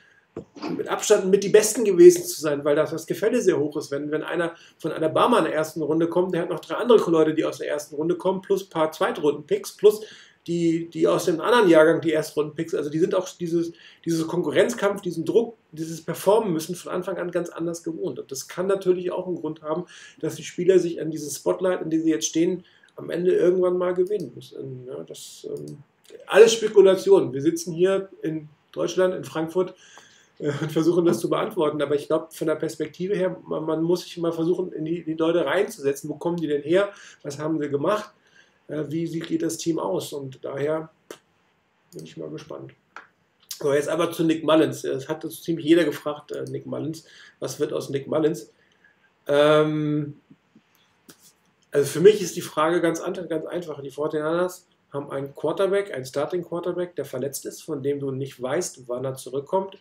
mit Abstand mit die Besten gewesen zu sein, weil das, das Gefälle sehr hoch ist. Wenn, wenn einer von Alabama in der ersten Runde kommt, der hat noch drei andere Leute, die aus der ersten Runde kommen, plus ein paar Zweitrunden-Picks, plus die, die aus dem anderen Jahrgang die Erstrunden-Picks, also die sind auch dieses, dieses Konkurrenzkampf, diesen Druck, dieses Performen müssen von Anfang an ganz anders gewohnt. Und das kann natürlich auch einen Grund haben, dass die Spieler sich an diesem Spotlight, in dem sie jetzt stehen, am Ende irgendwann mal gewinnen. Ja, das ähm, alles Spekulation. Wir sitzen hier in Deutschland, in Frankfurt äh, und versuchen das zu beantworten. Aber ich glaube, von der Perspektive her, man, man, muss sich mal versuchen, in die, die Leute reinzusetzen. Wo kommen die denn her? Was haben sie gemacht? Äh, wie sieht das Team aus? Und daher bin ich mal gespannt. So, jetzt aber zu Nick Mullins. Es hat uns ziemlich jeder gefragt, äh, Nick Mullins, was wird aus Nick Mullins? Ähm, also für mich ist die Frage ganz, ganz einfach. Die 49ers haben einen Quarterback, einen Starting Quarterback, der verletzt ist, von dem du nicht weißt, wann er zurückkommt,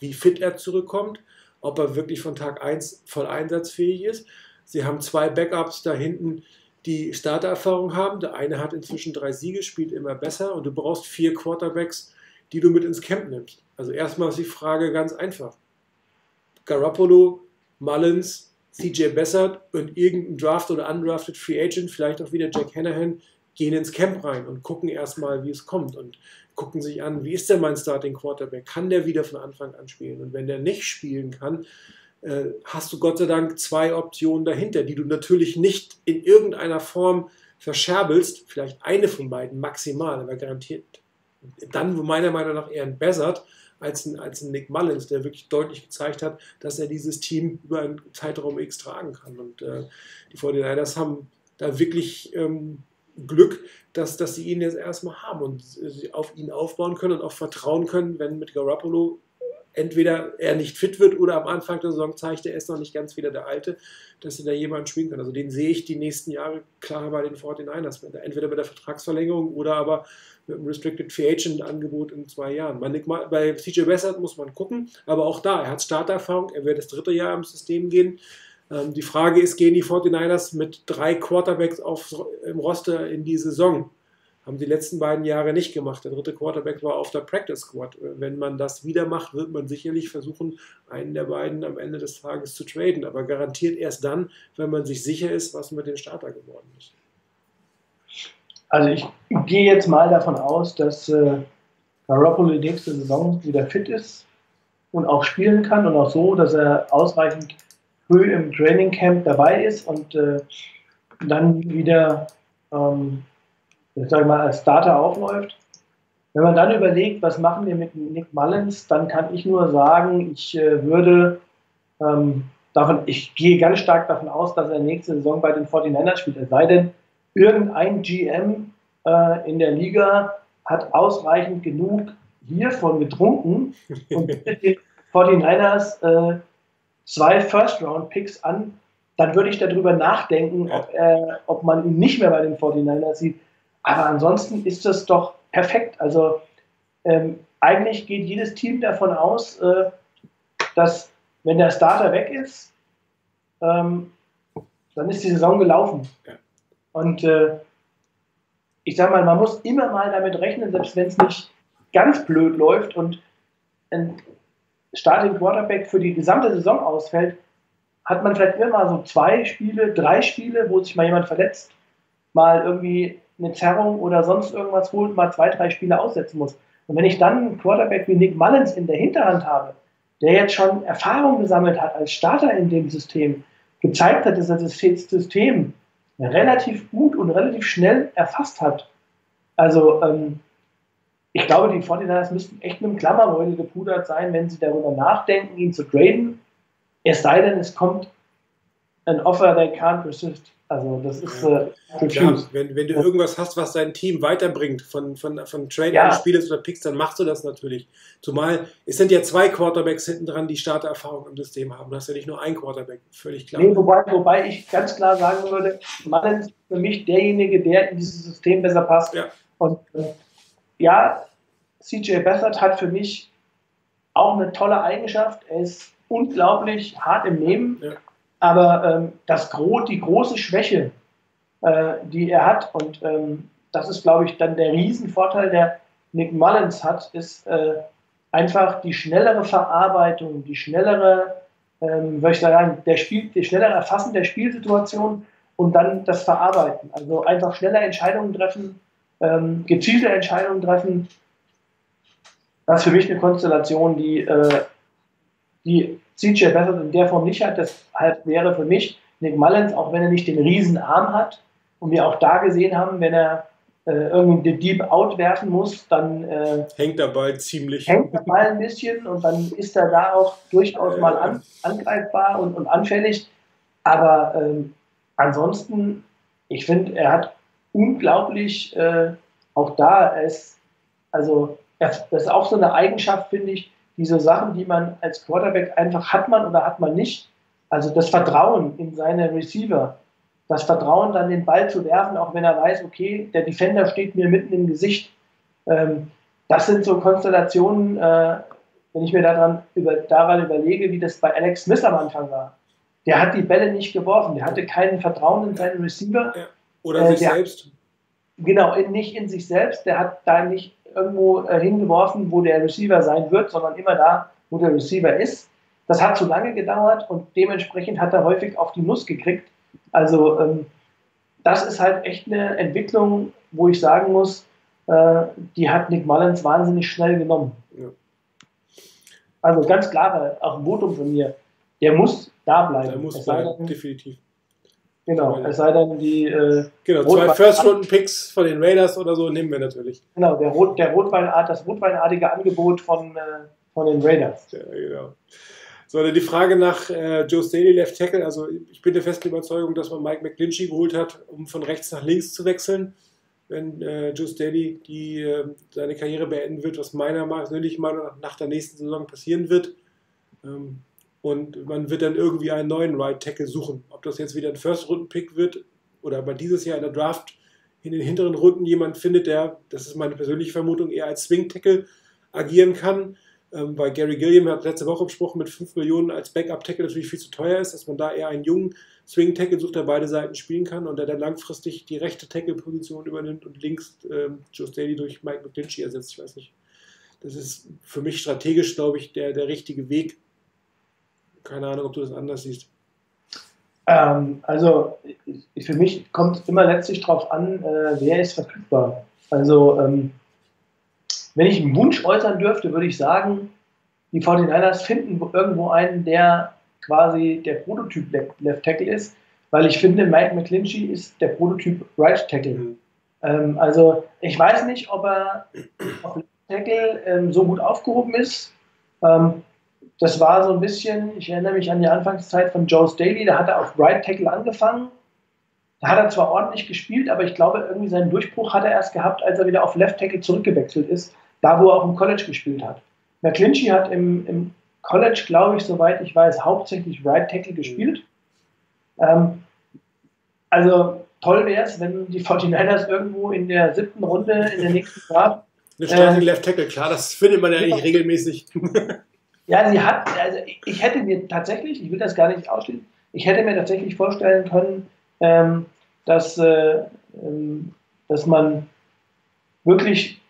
wie fit er zurückkommt, ob er wirklich von Tag 1 voll einsatzfähig ist. Sie haben zwei Backups da hinten, die Startererfahrung haben. Der eine hat inzwischen drei Siege, spielt immer besser und du brauchst vier Quarterbacks, die du mit ins Camp nimmst. Also erstmal ist die Frage ganz einfach. Garoppolo, Mullins, CJ Bessert und irgendein Draft oder undrafted Free Agent, vielleicht auch wieder Jack Hanahan, gehen ins Camp rein und gucken erstmal, wie es kommt und gucken sich an, wie ist denn mein Starting Quarterback? Kann der wieder von Anfang an spielen? Und wenn der nicht spielen kann, äh, hast du Gott sei Dank zwei Optionen dahinter, die du natürlich nicht in irgendeiner Form verscherbelst, vielleicht eine von beiden maximal, aber garantiert dann meiner Meinung nach eher ein Bessert, als ein, als ein Nick Mullins, der wirklich deutlich gezeigt hat, dass er dieses Team über einen Zeitraum X tragen kann. Und äh, die 49ers haben da wirklich ähm, Glück, dass, dass sie ihn jetzt erstmal haben und sie auf ihn aufbauen können und auch vertrauen können, wenn mit Garoppolo entweder er nicht fit wird oder am Anfang der Saison zeigt, er ist noch nicht ganz wieder der Alte, dass sie da jemand spielen kann. Also den sehe ich die nächsten Jahre klar bei den 49ers. Entweder bei der Vertragsverlängerung oder aber mit einem Restricted Free Agent Angebot in zwei Jahren. Bei CJ Bessert muss man gucken, aber auch da, er hat Starterfahrung, er wird das dritte Jahr im System gehen. Ähm, die Frage ist, gehen die 49ers mit drei Quarterbacks auf, im Roster in die Saison? Haben die letzten beiden Jahre nicht gemacht. Der dritte Quarterback war auf der Practice Squad. Wenn man das wieder macht, wird man sicherlich versuchen, einen der beiden am Ende des Tages zu traden. Aber garantiert erst dann, wenn man sich sicher ist, was mit dem Starter geworden ist. Also ich gehe jetzt mal davon aus, dass äh, Garoppolo nächste Saison wieder fit ist. und auch spielen kann und auch so, dass er ausreichend früh im Training Camp dabei ist und äh, dann wieder, ähm, ich sage mal, als Starter aufläuft. Wenn man dann überlegt, was machen wir mit Nick Mullins, dann kann ich nur sagen, ich äh, würde ähm, davon, ich gehe ganz stark davon aus, dass er nächste Saison bei den 49ers spielt. Es sei denn, irgendein GM äh, in der Liga hat ausreichend genug hiervon getrunken und bietet den 49ers äh, zwei First-Round-Picks an, dann würde ich darüber nachdenken, ob, äh, ob man ihn nicht mehr bei den 49ers sieht. Aber ansonsten ist das doch perfekt. Also ähm, eigentlich geht jedes Team davon aus, äh, dass wenn der Starter weg ist, ähm, dann ist die Saison gelaufen. Ja. Und äh, ich sage mal, man muss immer mal damit rechnen, selbst wenn es nicht ganz blöd läuft und ein Starting Quarterback für die gesamte Saison ausfällt, hat man vielleicht immer mal so zwei Spiele, drei Spiele, wo sich mal jemand verletzt, mal irgendwie eine Zerrung oder sonst irgendwas holt, mal zwei, drei Spiele aussetzen muss. Und wenn ich dann einen Quarterback wie Nick Mullins in der Hinterhand habe, der jetzt schon Erfahrung gesammelt hat als Starter in dem System, gezeigt hat, dass er das System relativ gut und relativ schnell erfasst hat. Also ähm, ich glaube, die 49ers müssten echt mit dem Klammerbeutel gepudert sein, wenn sie darüber nachdenken, ihn zu traden. Es sei denn, es kommt ein Offer they can't resist. Also das ist ja. äh, ja, wenn, wenn du irgendwas hast, was dein Team weiterbringt, von, von, von Trade ja. Spielers oder Picks, dann machst du das natürlich. Zumal es sind ja zwei Quarterbacks hinten dran, die Starterfahrung im System haben. Du hast ja nicht nur einen Quarterback, völlig klar. Nee, wobei, wobei ich ganz klar sagen würde, Mullins ist für mich derjenige, der in dieses System besser passt. Ja. Und äh, ja, CJ Beathard hat für mich auch eine tolle Eigenschaft. Er ist unglaublich hart im Nehmen. Ja. Aber ähm, das Gro die große Schwäche, äh, die er hat, und ähm, das ist, glaube ich, dann der Riesenvorteil, der Nick Mullins hat, ist äh, einfach die schnellere Verarbeitung, die schnellere, ähm, würde ich sagen, der Spiel, die schnellere Erfassen der Spielsituation und dann das Verarbeiten. Also einfach schneller Entscheidungen treffen, ähm, gezielte Entscheidungen treffen. Das ist für mich eine Konstellation, die, äh, die CJ Beathard in der Form nicht hat. Deshalb wäre für mich Nick Mullins, auch wenn er nicht den riesen Arm hat und wir auch da gesehen haben, wenn er äh, irgendwie den Deep Out werfen muss, dann äh, hängt der Ball ziemlich. Hängt der Ball ein bisschen und dann ist er da auch durchaus mal an, angreifbar und, und, anfällig. Aber ähm, ansonsten, ich finde, er hat unglaublich, äh, auch da, er ist, also das ist auch so eine Eigenschaft, finde ich, diese Sachen, die man als Quarterback einfach hat man oder hat man nicht. Also das Vertrauen in seine Receiver, das Vertrauen dann den Ball zu werfen, auch wenn er weiß, okay, der Defender steht mir mitten im Gesicht. Ähm, das sind so Konstellationen, äh, wenn ich mir daran, über, daran überlege, wie das bei Alex Smith am Anfang war. Der hat die Bälle nicht geworfen, der hatte kein Vertrauen in seinen Receiver. Oder äh, sich selbst. Genau, in, nicht in sich selbst. Der hat da nicht irgendwo äh, hingeworfen, wo der Receiver sein wird, sondern immer da, wo der Receiver ist. Das hat zu lange gedauert und dementsprechend hat er häufig auf die Nuss gekriegt. Also ähm, das ist halt echt eine Entwicklung, wo ich sagen muss, äh, die hat Nick Mullins wahnsinnig schnell genommen. Ja. Also ganz klar, auch ein Votum von mir, der muss da bleiben. Der muss bleiben, definitiv. Genau, es sei denn, die. Äh, genau, zwei First-Runden-Picks von den Raiders oder so nehmen wir natürlich. Genau, der Rot, der Rotweinart, das rotweinartige Angebot von, äh, von den Raiders. Ja, genau. So, die Frage nach äh, Joe Staley, Left Tackle. Also, ich bin der festen Überzeugung, dass man Mike McGlinchey geholt hat, um von rechts nach links zu wechseln. Wenn äh, Joe Staley die, äh, seine Karriere beenden wird, was meiner persönlichen Meinung nach nach der nächsten Saison passieren wird. Ähm, und man wird dann irgendwie einen neuen Right Tackle suchen. Ob das jetzt wieder ein First-Runden-Pick wird oder man dieses Jahr in der Draft in den hinteren Runden jemand findet, der, das ist meine persönliche Vermutung, eher als Swing-Tackle agieren kann. Ähm, weil Gary Gilliam hat letzte Woche besprochen, mit 5 Millionen als Backup-Tackle natürlich viel zu teuer ist, dass man da eher einen jungen Swing-Tackle sucht, der beide Seiten spielen kann und der dann langfristig die rechte Tackle-Position übernimmt und links ähm, Joe Staley durch Mike McGlinchey ersetzt. Ich weiß nicht. Das ist für mich strategisch, glaube ich, der, der richtige Weg, keine Ahnung, ob du das anders siehst. Ähm, also für mich kommt es immer letztlich darauf an, äh, wer ist verfügbar. Also ähm, wenn ich einen Wunsch äußern dürfte, würde ich sagen, die 49ers finden irgendwo einen, der quasi der Prototyp Left Tackle ist, weil ich finde, Mike McClinchy ist der Prototyp Right Tackle. Mhm. Ähm, also ich weiß nicht, ob er auf Left Tackle ähm, so gut aufgehoben ist. Ähm, das war so ein bisschen, ich erinnere mich an die Anfangszeit von Joe Staley, da hat er auf Right Tackle angefangen. Da hat er zwar ordentlich gespielt, aber ich glaube, irgendwie seinen Durchbruch hat er erst gehabt, als er wieder auf Left Tackle zurückgewechselt ist, da wo er auch im College gespielt hat. McClinchy hat im, im College, glaube ich, soweit ich weiß, hauptsächlich Right Tackle gespielt. Ähm, also toll wäre es, wenn die 49ers irgendwo in der siebten Runde in der nächsten Draft. Eine Starting äh, Left Tackle, klar, das findet man ja nicht regelmäßig. ja, sie hat, also ich hätte mir tatsächlich, ich will das gar nicht ausschließen, ich hätte mir tatsächlich vorstellen können, ähm, dass, äh, ähm, dass man wirklich,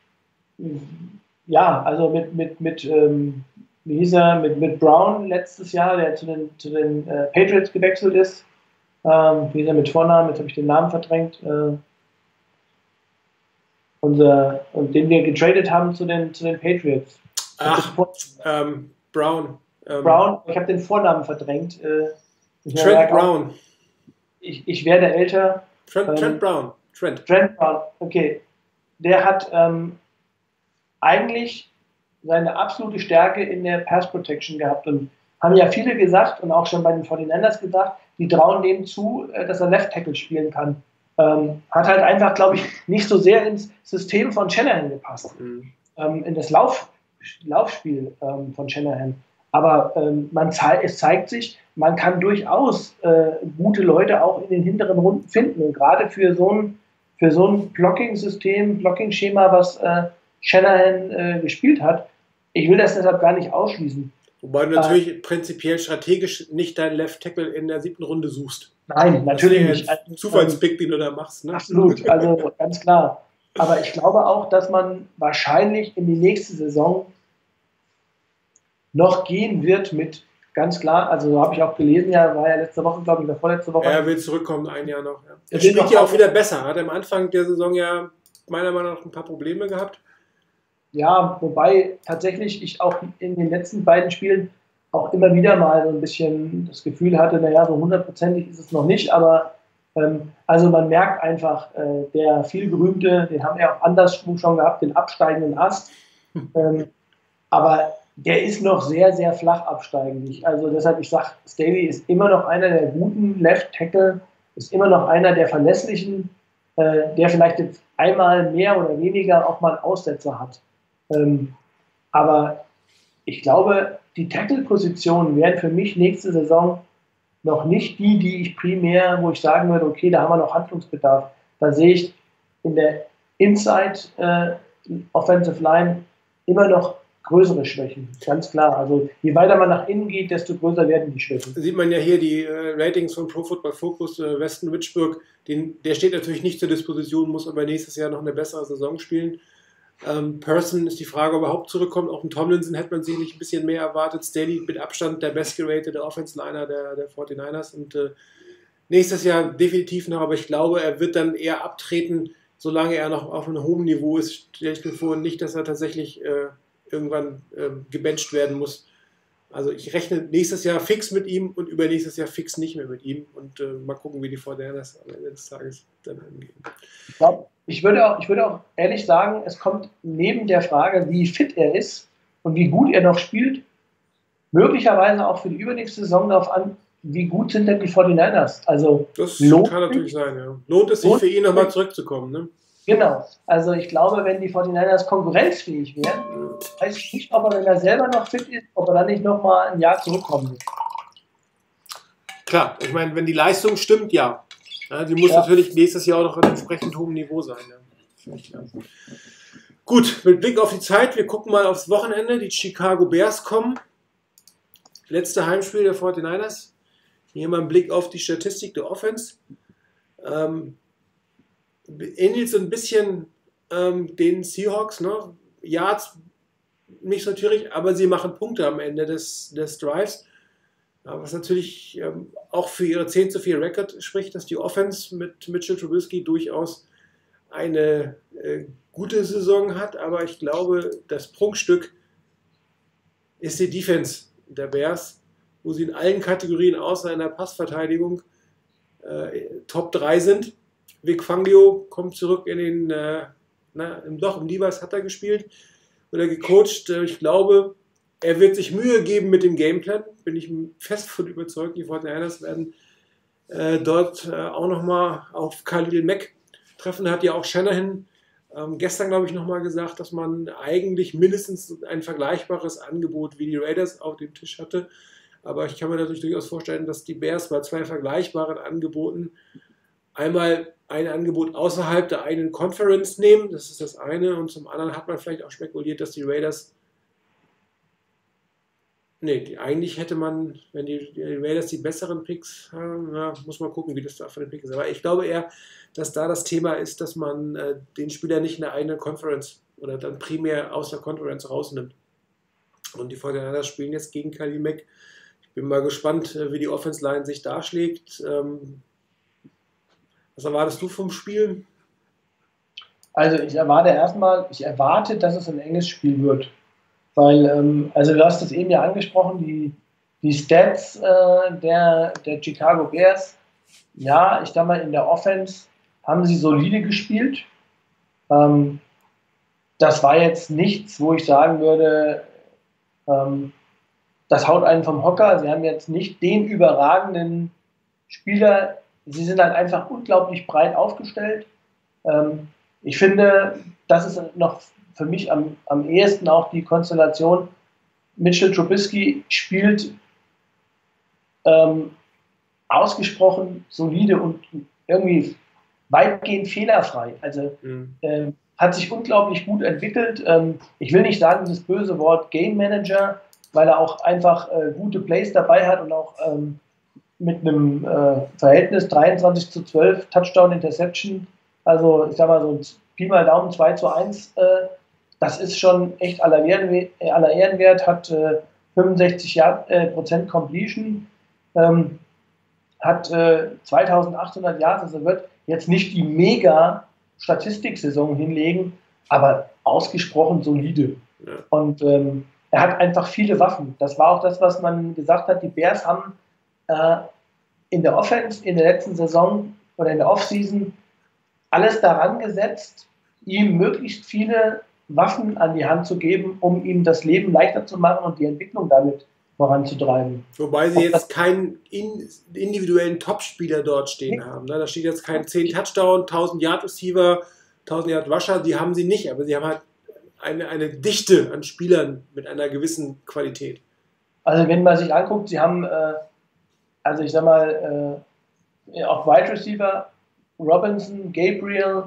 ja, also mit, mit, mit ähm, wie hieß er, mit, mit Brown letztes Jahr, der zu den, zu den äh, Patriots gewechselt ist, ähm, wie hieß er mit Vornamen, jetzt habe ich den Namen verdrängt, äh, unser, und den wir getradet haben zu den, zu den Patriots. Ach, ähm, Brown. Ähm, Brown, ich habe den Vornamen verdrängt. Äh, Trent Brown. Ich, ich werde älter. Trent, ähm, Trent Brown. Trent. Trent Brown, okay. Der hat ähm, eigentlich seine absolute Stärke in der Pass Protection gehabt und haben ja viele gesagt und auch schon bei den 49ers gesagt, die trauen dem zu, äh, dass er Left Tackle spielen kann. Ähm, hat halt einfach, glaube ich, nicht so sehr ins System von Shanahan gepasst, mhm. ähm, in das Lauf, Laufspiel ähm, von Shanahan. Aber ähm, man zei es zeigt sich, man kann durchaus äh, gute Leute auch in den hinteren Runden finden. Und gerade für so ein, für so ein Blocking-System, Blocking-Schema, was äh, Shanahan äh, gespielt hat, ich will das deshalb gar nicht ausschließen. Wobei du natürlich äh, prinzipiell strategisch nicht deinen Left Tackle in der siebten Runde suchst. Nein, natürlich nicht. Ein Zufallspick, den du da machst. Ne? Absolut, also ganz klar. Aber ich glaube auch, dass man wahrscheinlich in die nächste Saison noch gehen wird mit ganz klar, also habe ich auch gelesen, ja, war ja letzte Woche, glaube ich, oder vorletzte Woche. Er will zurückkommen, ein Jahr noch. Ja. Er spielt ja auch wieder besser. Hat am Anfang der Saison ja meiner Meinung nach ein paar Probleme gehabt. Ja, wobei tatsächlich ich auch in den letzten beiden Spielen auch immer wieder mal so ein bisschen das Gefühl hatte, naja, so hundertprozentig ist es noch nicht, aber also man merkt einfach, äh, der vielgerühmte, den haben wir auch anderswo schon gehabt, den absteigenden Ast. Ähm, aber der ist noch sehr, sehr flach absteigend. Also deshalb, ich sage, Staley ist immer noch einer der guten Left Tackle, ist immer noch einer der verlässlichen, äh, der vielleicht jetzt einmal mehr oder weniger auch mal einen Aussetzer hat. Ähm, aber ich glaube, die Tackle-Positionen werden für mich nächste Saison noch nicht die, die ich primär, wo ich sagen würde, okay, da haben wir noch Handlungsbedarf. Da sehe ich in der Inside äh, Offensive Line immer noch größere Schwächen, ganz klar. Also je weiter man nach innen geht, desto größer werden die Schwächen. Sieht man ja hier die äh, Ratings von Pro Football Focus, äh, Weston Witchburg, den, der steht natürlich nicht zur Disposition, muss aber nächstes Jahr noch eine bessere Saison spielen. Ähm, Person ist die Frage, ob er überhaupt zurückkommt. Auch in Tomlinson hätte man sicherlich ein bisschen mehr erwartet. Staley mit Abstand der bestgeratete Offense-Liner der, der 49ers und äh, nächstes Jahr definitiv noch, aber ich glaube, er wird dann eher abtreten, solange er noch auf einem hohen Niveau ist. Stelle ich mir vor, nicht, dass er tatsächlich äh, irgendwann äh, gebencht werden muss. Also ich rechne nächstes Jahr fix mit ihm und übernächstes Jahr fix nicht mehr mit ihm und äh, mal gucken, wie die Fortinanders am Ende des Tages dann angehen. Ich, glaub, ich, würde auch, ich würde auch ehrlich sagen, es kommt neben der Frage, wie fit er ist und wie gut er noch spielt, möglicherweise auch für die übernächste Saison darauf an, wie gut sind denn die 49ers? Also das kann natürlich sein, ja. Lohnt es sich für ihn nochmal zurückzukommen, ne? Genau. Also ich glaube, wenn die 49ers konkurrenzfähig wären, weiß ich nicht, ob er, wenn er selber noch fit ist, ob er dann nicht nochmal ein Jahr zurückkommen wird. Klar, ich meine, wenn die Leistung stimmt, ja. ja die muss ja. natürlich nächstes Jahr auch noch einem entsprechend hohem Niveau sein. Ja. Gut, mit Blick auf die Zeit, wir gucken mal aufs Wochenende. Die Chicago Bears kommen. Letzte Heimspiel der 49ers. Hier mal einen Blick auf die Statistik der Offense. Ähm, ähnelt so ein bisschen ähm, den Seahawks, ne? Yards nicht so natürlich, aber sie machen Punkte am Ende des, des Drives. Was natürlich ähm, auch für ihre 10 zu 4 Record spricht, dass die Offense mit Mitchell Trubisky durchaus eine äh, gute Saison hat, aber ich glaube, das Prunkstück ist die Defense der Bears, wo sie in allen Kategorien außer in der Passverteidigung äh, Top 3 sind. Vic Fangio kommt zurück in den, äh, na, im, doch, im Levi's hat er gespielt oder gecoacht. Äh, ich glaube, er wird sich Mühe geben mit dem Gameplan, bin ich fest von überzeugt. Die Fortinanders werden äh, dort äh, auch nochmal auf Khalil Mack treffen. Hat ja auch Shanahan ähm, gestern, glaube ich, nochmal gesagt, dass man eigentlich mindestens ein vergleichbares Angebot wie die Raiders auf dem Tisch hatte. Aber ich kann mir natürlich durchaus vorstellen, dass die Bears bei zwei vergleichbaren Angeboten einmal ein Angebot außerhalb der eigenen Conference nehmen, das ist das eine, und zum anderen hat man vielleicht auch spekuliert, dass die Raiders Nee, eigentlich hätte man, wenn die, die Raiders die besseren Picks haben, ja, muss man gucken, wie das da von den Picks ist. Aber ich glaube eher, dass da das Thema ist, dass man äh, den Spieler nicht in der eigenen Conference oder dann primär aus der Conference rausnimmt. Und die Fortinanders spielen jetzt gegen Kali Mack. Ich bin mal gespannt, äh, wie die Offense Line sich darschlägt. Ähm, was erwartest du vom Spiel? Also ich erwarte erstmal, ich erwarte, dass es ein enges Spiel wird. Weil, ähm, also du hast es eben ja angesprochen, die, die Stats äh, der, der Chicago Bears, ja, ich sag mal, in der Offense haben sie solide gespielt. Ähm, das war jetzt nichts, wo ich sagen würde, ähm, das haut einen vom Hocker. Sie haben jetzt nicht den überragenden Spieler. Sie sind halt einfach unglaublich breit aufgestellt. Ähm, ich finde, das ist noch für mich am, am ehesten auch die Konstellation, Mitchell Trubisky spielt ähm, ausgesprochen solide und irgendwie weitgehend fehlerfrei. Also mhm. ähm, hat sich unglaublich gut entwickelt. Ähm, ich will nicht sagen das böse Wort Game Manager, weil er auch einfach äh, gute Plays dabei hat und auch ähm, mit einem äh, Verhältnis 23 zu 12 Touchdown Interception, also ich sag mal so Pi mal Daumen 2 zu 1 äh, das ist schon echt aller, Ehrenwert, äh, aller Ehrenwert hat äh, 65 Jahr, äh, Prozent Completion, ähm, hat äh, 2800 Yards, also wird jetzt nicht die mega Statistiksaison hinlegen, aber ausgesprochen solide. Ja. Und ähm, er hat einfach viele Waffen. Das war auch das, was man gesagt hat. Die Bears haben äh, in der Offense in der letzten Saison oder in der Offseason alles daran gesetzt, ihm möglichst viele Waffen an die Hand zu geben, um ihm das Leben leichter zu machen und die Entwicklung damit voranzutreiben. Wobei sie jetzt keinen individuellen Topspieler dort stehen nee. haben. Ne? Da steht jetzt kein 10 Touchdown, 1000 Yard Receiver, 1000 Yard Rusher, die haben sie nicht, aber sie haben halt eine, eine Dichte an Spielern mit einer gewissen Qualität. Also wenn man sich anguckt, sie haben, äh, also ich sag mal, äh, auf Wide Receiver Robinson, Gabriel,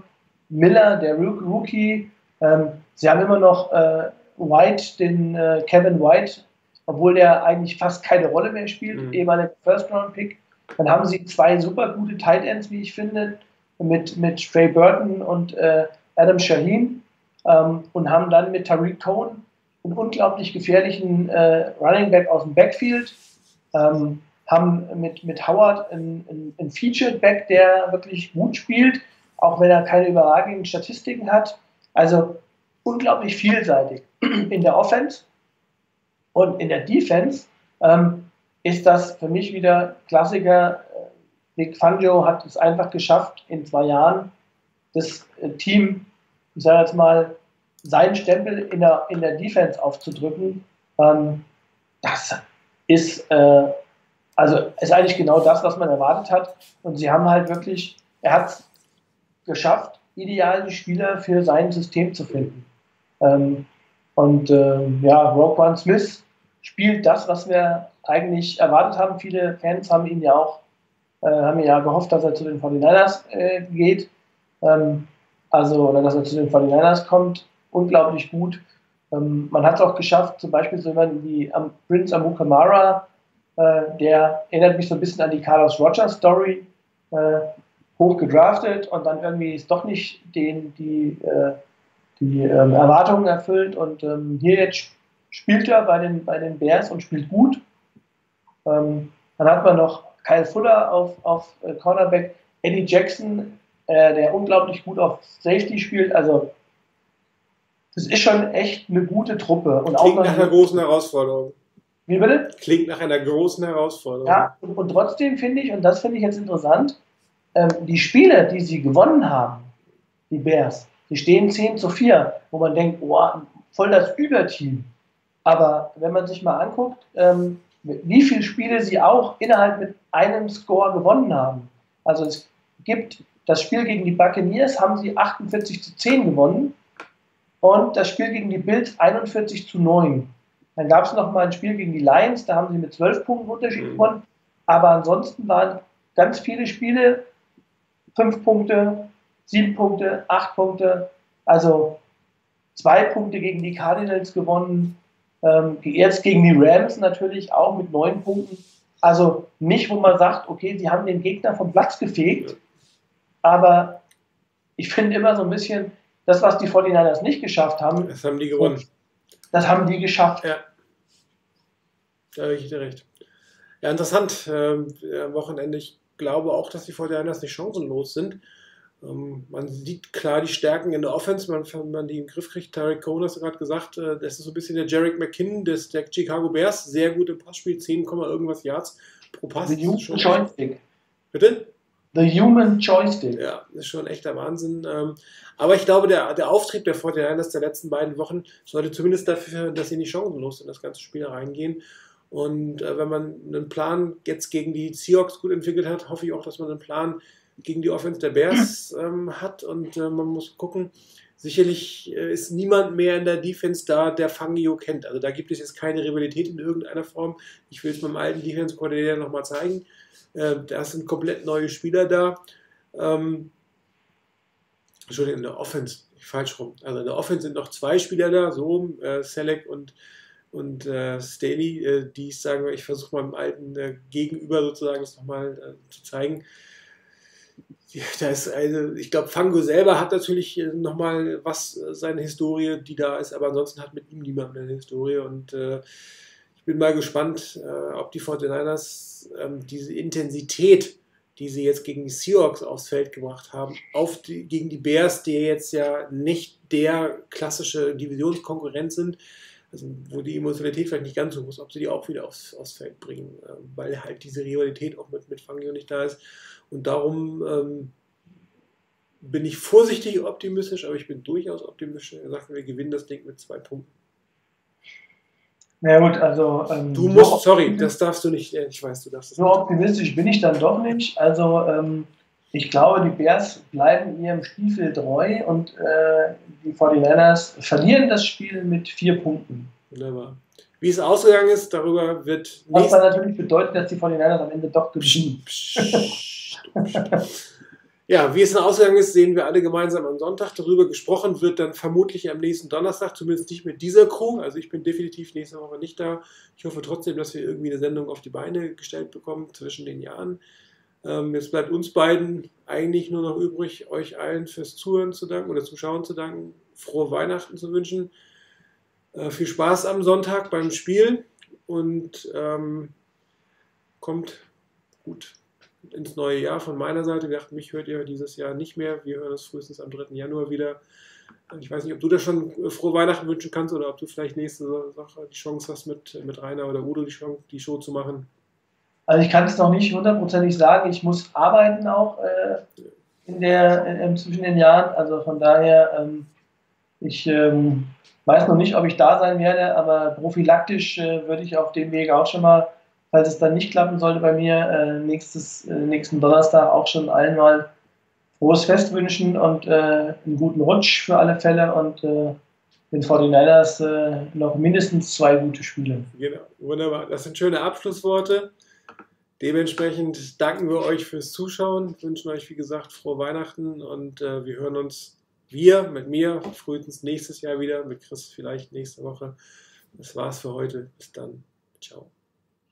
Miller, der Rookie, ähm, sie haben immer noch äh, White, den äh, Kevin White, obwohl der eigentlich fast keine Rolle mehr spielt, mhm. ehemaliger First-Round-Pick. Dann haben sie zwei super gute Tight Ends, wie ich finde, mit, mit Trey Burton und äh, Adam Shaheen ähm, und haben dann mit Tariq Cohen einen unglaublich gefährlichen äh, Running Back aus dem Backfield, ähm, haben mit, mit Howard einen, einen, einen Featured Back, der wirklich gut spielt, auch wenn er keine überragenden Statistiken hat. Also unglaublich vielseitig. In der Offense und in der Defense ähm, ist das für mich wieder Klassiker. Nick Fangio hat es einfach geschafft, in zwei Jahren das äh, Team, ich sage jetzt mal, seinen Stempel in der, in der Defense aufzudrücken. Ähm, das ist, äh, also ist eigentlich genau das, was man erwartet hat. Und sie haben halt wirklich, er hat es geschafft, ideal die Spieler für sein System zu finden. Ähm, und ähm, ja, Roquan Smith spielt das, was wir eigentlich erwartet haben. Viele Fans haben ihn ja auch, äh, haben ja gehofft, dass er zu den 49ers äh, geht. Ähm, also, oder dass er zu den 49ers kommt. Unglaublich gut. Ähm, man hat es auch geschafft, zum Beispiel so jemanden wie um, Prince Amukamara, äh, der erinnert mich so ein bisschen an die Carlos Rogers Story, äh, hoch gedraftet und dann irgendwie ist doch nicht den, die, äh, die ähm, Erwartungen erfüllt. Und ähm, hier jetzt spielt er bei den, bei den Bears und spielt gut. Ähm, dann hat man noch Kyle Fuller auf, auf äh, Cornerback, Eddie Jackson, äh, der unglaublich gut auf Safety spielt. Also das ist schon echt eine gute Truppe. Und Klingt auch nach einer großen Herausforderung. Wie bitte? Klingt nach einer großen Herausforderung. Ja, und, und trotzdem finde ich, und das finde ich jetzt interessant, ähm, die Spiele, die sie gewonnen haben, die Bears, die stehen 10 zu 4, wo man denkt, oh, voll das Überteam. Aber wenn man sich mal anguckt, ähm, wie viele Spiele sie auch innerhalb mit einem Score gewonnen haben. Also es gibt das Spiel gegen die Buccaneers haben sie 48 zu 10 gewonnen und das Spiel gegen die Bills 41 zu 9. Dann gab es noch mal ein Spiel gegen die Lions, da haben sie mit 12 Punkten Unterschied mhm. gewonnen. Aber ansonsten waren ganz viele Spiele 5 Punkte, 7 Punkte, 8 Punkte. Also zwei Punkte gegen die Cardinals gewonnen. Ähm, jetzt gegen die Rams natürlich auch mit 9 Punkten. Also nicht, wo man sagt, okay, sie haben den Gegner vom Platz gefegt. Aber ich finde immer so ein bisschen, das, was die 49ers nicht geschafft haben. Das haben die gewonnen. Das haben die geschafft. Ja. Da habe ich dir recht. Ja, interessant. Ähm, am Wochenende, ich glaube auch, dass die 49ers nicht chancenlos sind. Ähm, man sieht klar die Stärken in der Offense, man, wenn man die im Griff kriegt. Tarek Cohen hast du gerade gesagt, äh, das ist so ein bisschen der Jarek McKinnon des, der Chicago Bears. Sehr gut im Passspiel, 10, irgendwas Yards pro Pass. Joystick. Bitte? The Human Joystick. Ja, ist schon echter Wahnsinn. Ähm, aber ich glaube, der, der Auftrieb der 49ers der letzten beiden Wochen sollte zumindest dafür, dass sie nicht chancenlos in das ganze Spiel reingehen. Und äh, wenn man einen Plan jetzt gegen die Seahawks gut entwickelt hat, hoffe ich auch, dass man einen Plan gegen die Offense der Bears ähm, hat. Und äh, man muss gucken, sicherlich äh, ist niemand mehr in der Defense da, der Fangio kennt. Also da gibt es jetzt keine Rivalität in irgendeiner Form. Ich will es meinem alten Defense-Koordinator nochmal zeigen. Äh, da sind komplett neue Spieler da. Ähm, Entschuldigung, in der Offense, falsch rum. Also in der Offense sind noch zwei Spieler da, so äh, Selec und, und äh, Staley, äh, die ich sage, ich versuche meinem alten äh, Gegenüber sozusagen das nochmal äh, zu zeigen. Da ist also, ich glaube, Fango selber hat natürlich äh, nochmal was, äh, seine Historie, die da ist, aber ansonsten hat mit ihm niemand eine Historie und ich bin mal gespannt, ob die 49ers ähm, diese Intensität die sie jetzt gegen die Seahawks aufs Feld gebracht haben, auf die, gegen die Bears, die jetzt ja nicht der klassische Divisionskonkurrent sind, also wo die Emotionalität vielleicht nicht ganz so groß, ob sie die auch wieder aufs, aufs Feld bringen, äh, weil halt diese Rivalität auch mit, mit Fangio nicht da ist. Und darum ähm, bin ich vorsichtig optimistisch, aber ich bin durchaus optimistisch. Er sagt, wir gewinnen das Ding mit zwei Punkten. Na gut, also. Ähm, du musst, so sorry, das darfst du nicht, ich weiß, du darfst das So nicht. optimistisch bin ich dann doch nicht. Also, ähm, ich glaube, die Bears bleiben ihrem Stiefel treu und äh, die 49ers verlieren das Spiel mit vier Punkten. Wunderbar. Wie es ausgegangen ist, darüber wird. Was dann natürlich bedeutet, dass die 49ers am Ende doch gewinnen. Ja, wie es dann ausgegangen ist, sehen wir alle gemeinsam am Sonntag. Darüber gesprochen wird dann vermutlich am nächsten Donnerstag, zumindest nicht mit dieser Crew. Also ich bin definitiv nächste Woche nicht da. Ich hoffe trotzdem, dass wir irgendwie eine Sendung auf die Beine gestellt bekommen zwischen den Jahren. Ähm, jetzt bleibt uns beiden eigentlich nur noch übrig, euch allen fürs Zuhören zu danken oder Zuschauen zu danken, frohe Weihnachten zu wünschen. Äh, viel Spaß am Sonntag beim Spiel und ähm, kommt gut ins neue Jahr von meiner Seite. Wir dachten, mich hört ihr dieses Jahr nicht mehr. Wir hören uns frühestens am 3. Januar wieder. Ich weiß nicht, ob du da schon frohe Weihnachten wünschen kannst oder ob du vielleicht nächste Woche die Chance hast, mit, mit Rainer oder Udo die, Chance, die Show zu machen. Also ich kann es noch nicht hundertprozentig sagen. Ich muss arbeiten auch äh, in der, in, zwischen den Jahren. Also von daher, ähm, ich ähm, weiß noch nicht, ob ich da sein werde, aber prophylaktisch äh, würde ich auf dem Weg auch schon mal falls es dann nicht klappen sollte bei mir, äh, nächstes, äh, nächsten Donnerstag auch schon einmal frohes Fest wünschen und äh, einen guten Rutsch für alle Fälle und äh, den 49ers äh, noch mindestens zwei gute Spiele. Genau, wunderbar. Das sind schöne Abschlussworte. Dementsprechend danken wir euch fürs Zuschauen, wünschen euch, wie gesagt, frohe Weihnachten und äh, wir hören uns, wir mit mir, frühestens nächstes Jahr wieder, mit Chris vielleicht nächste Woche. Das war's für heute. Bis dann. Ciao.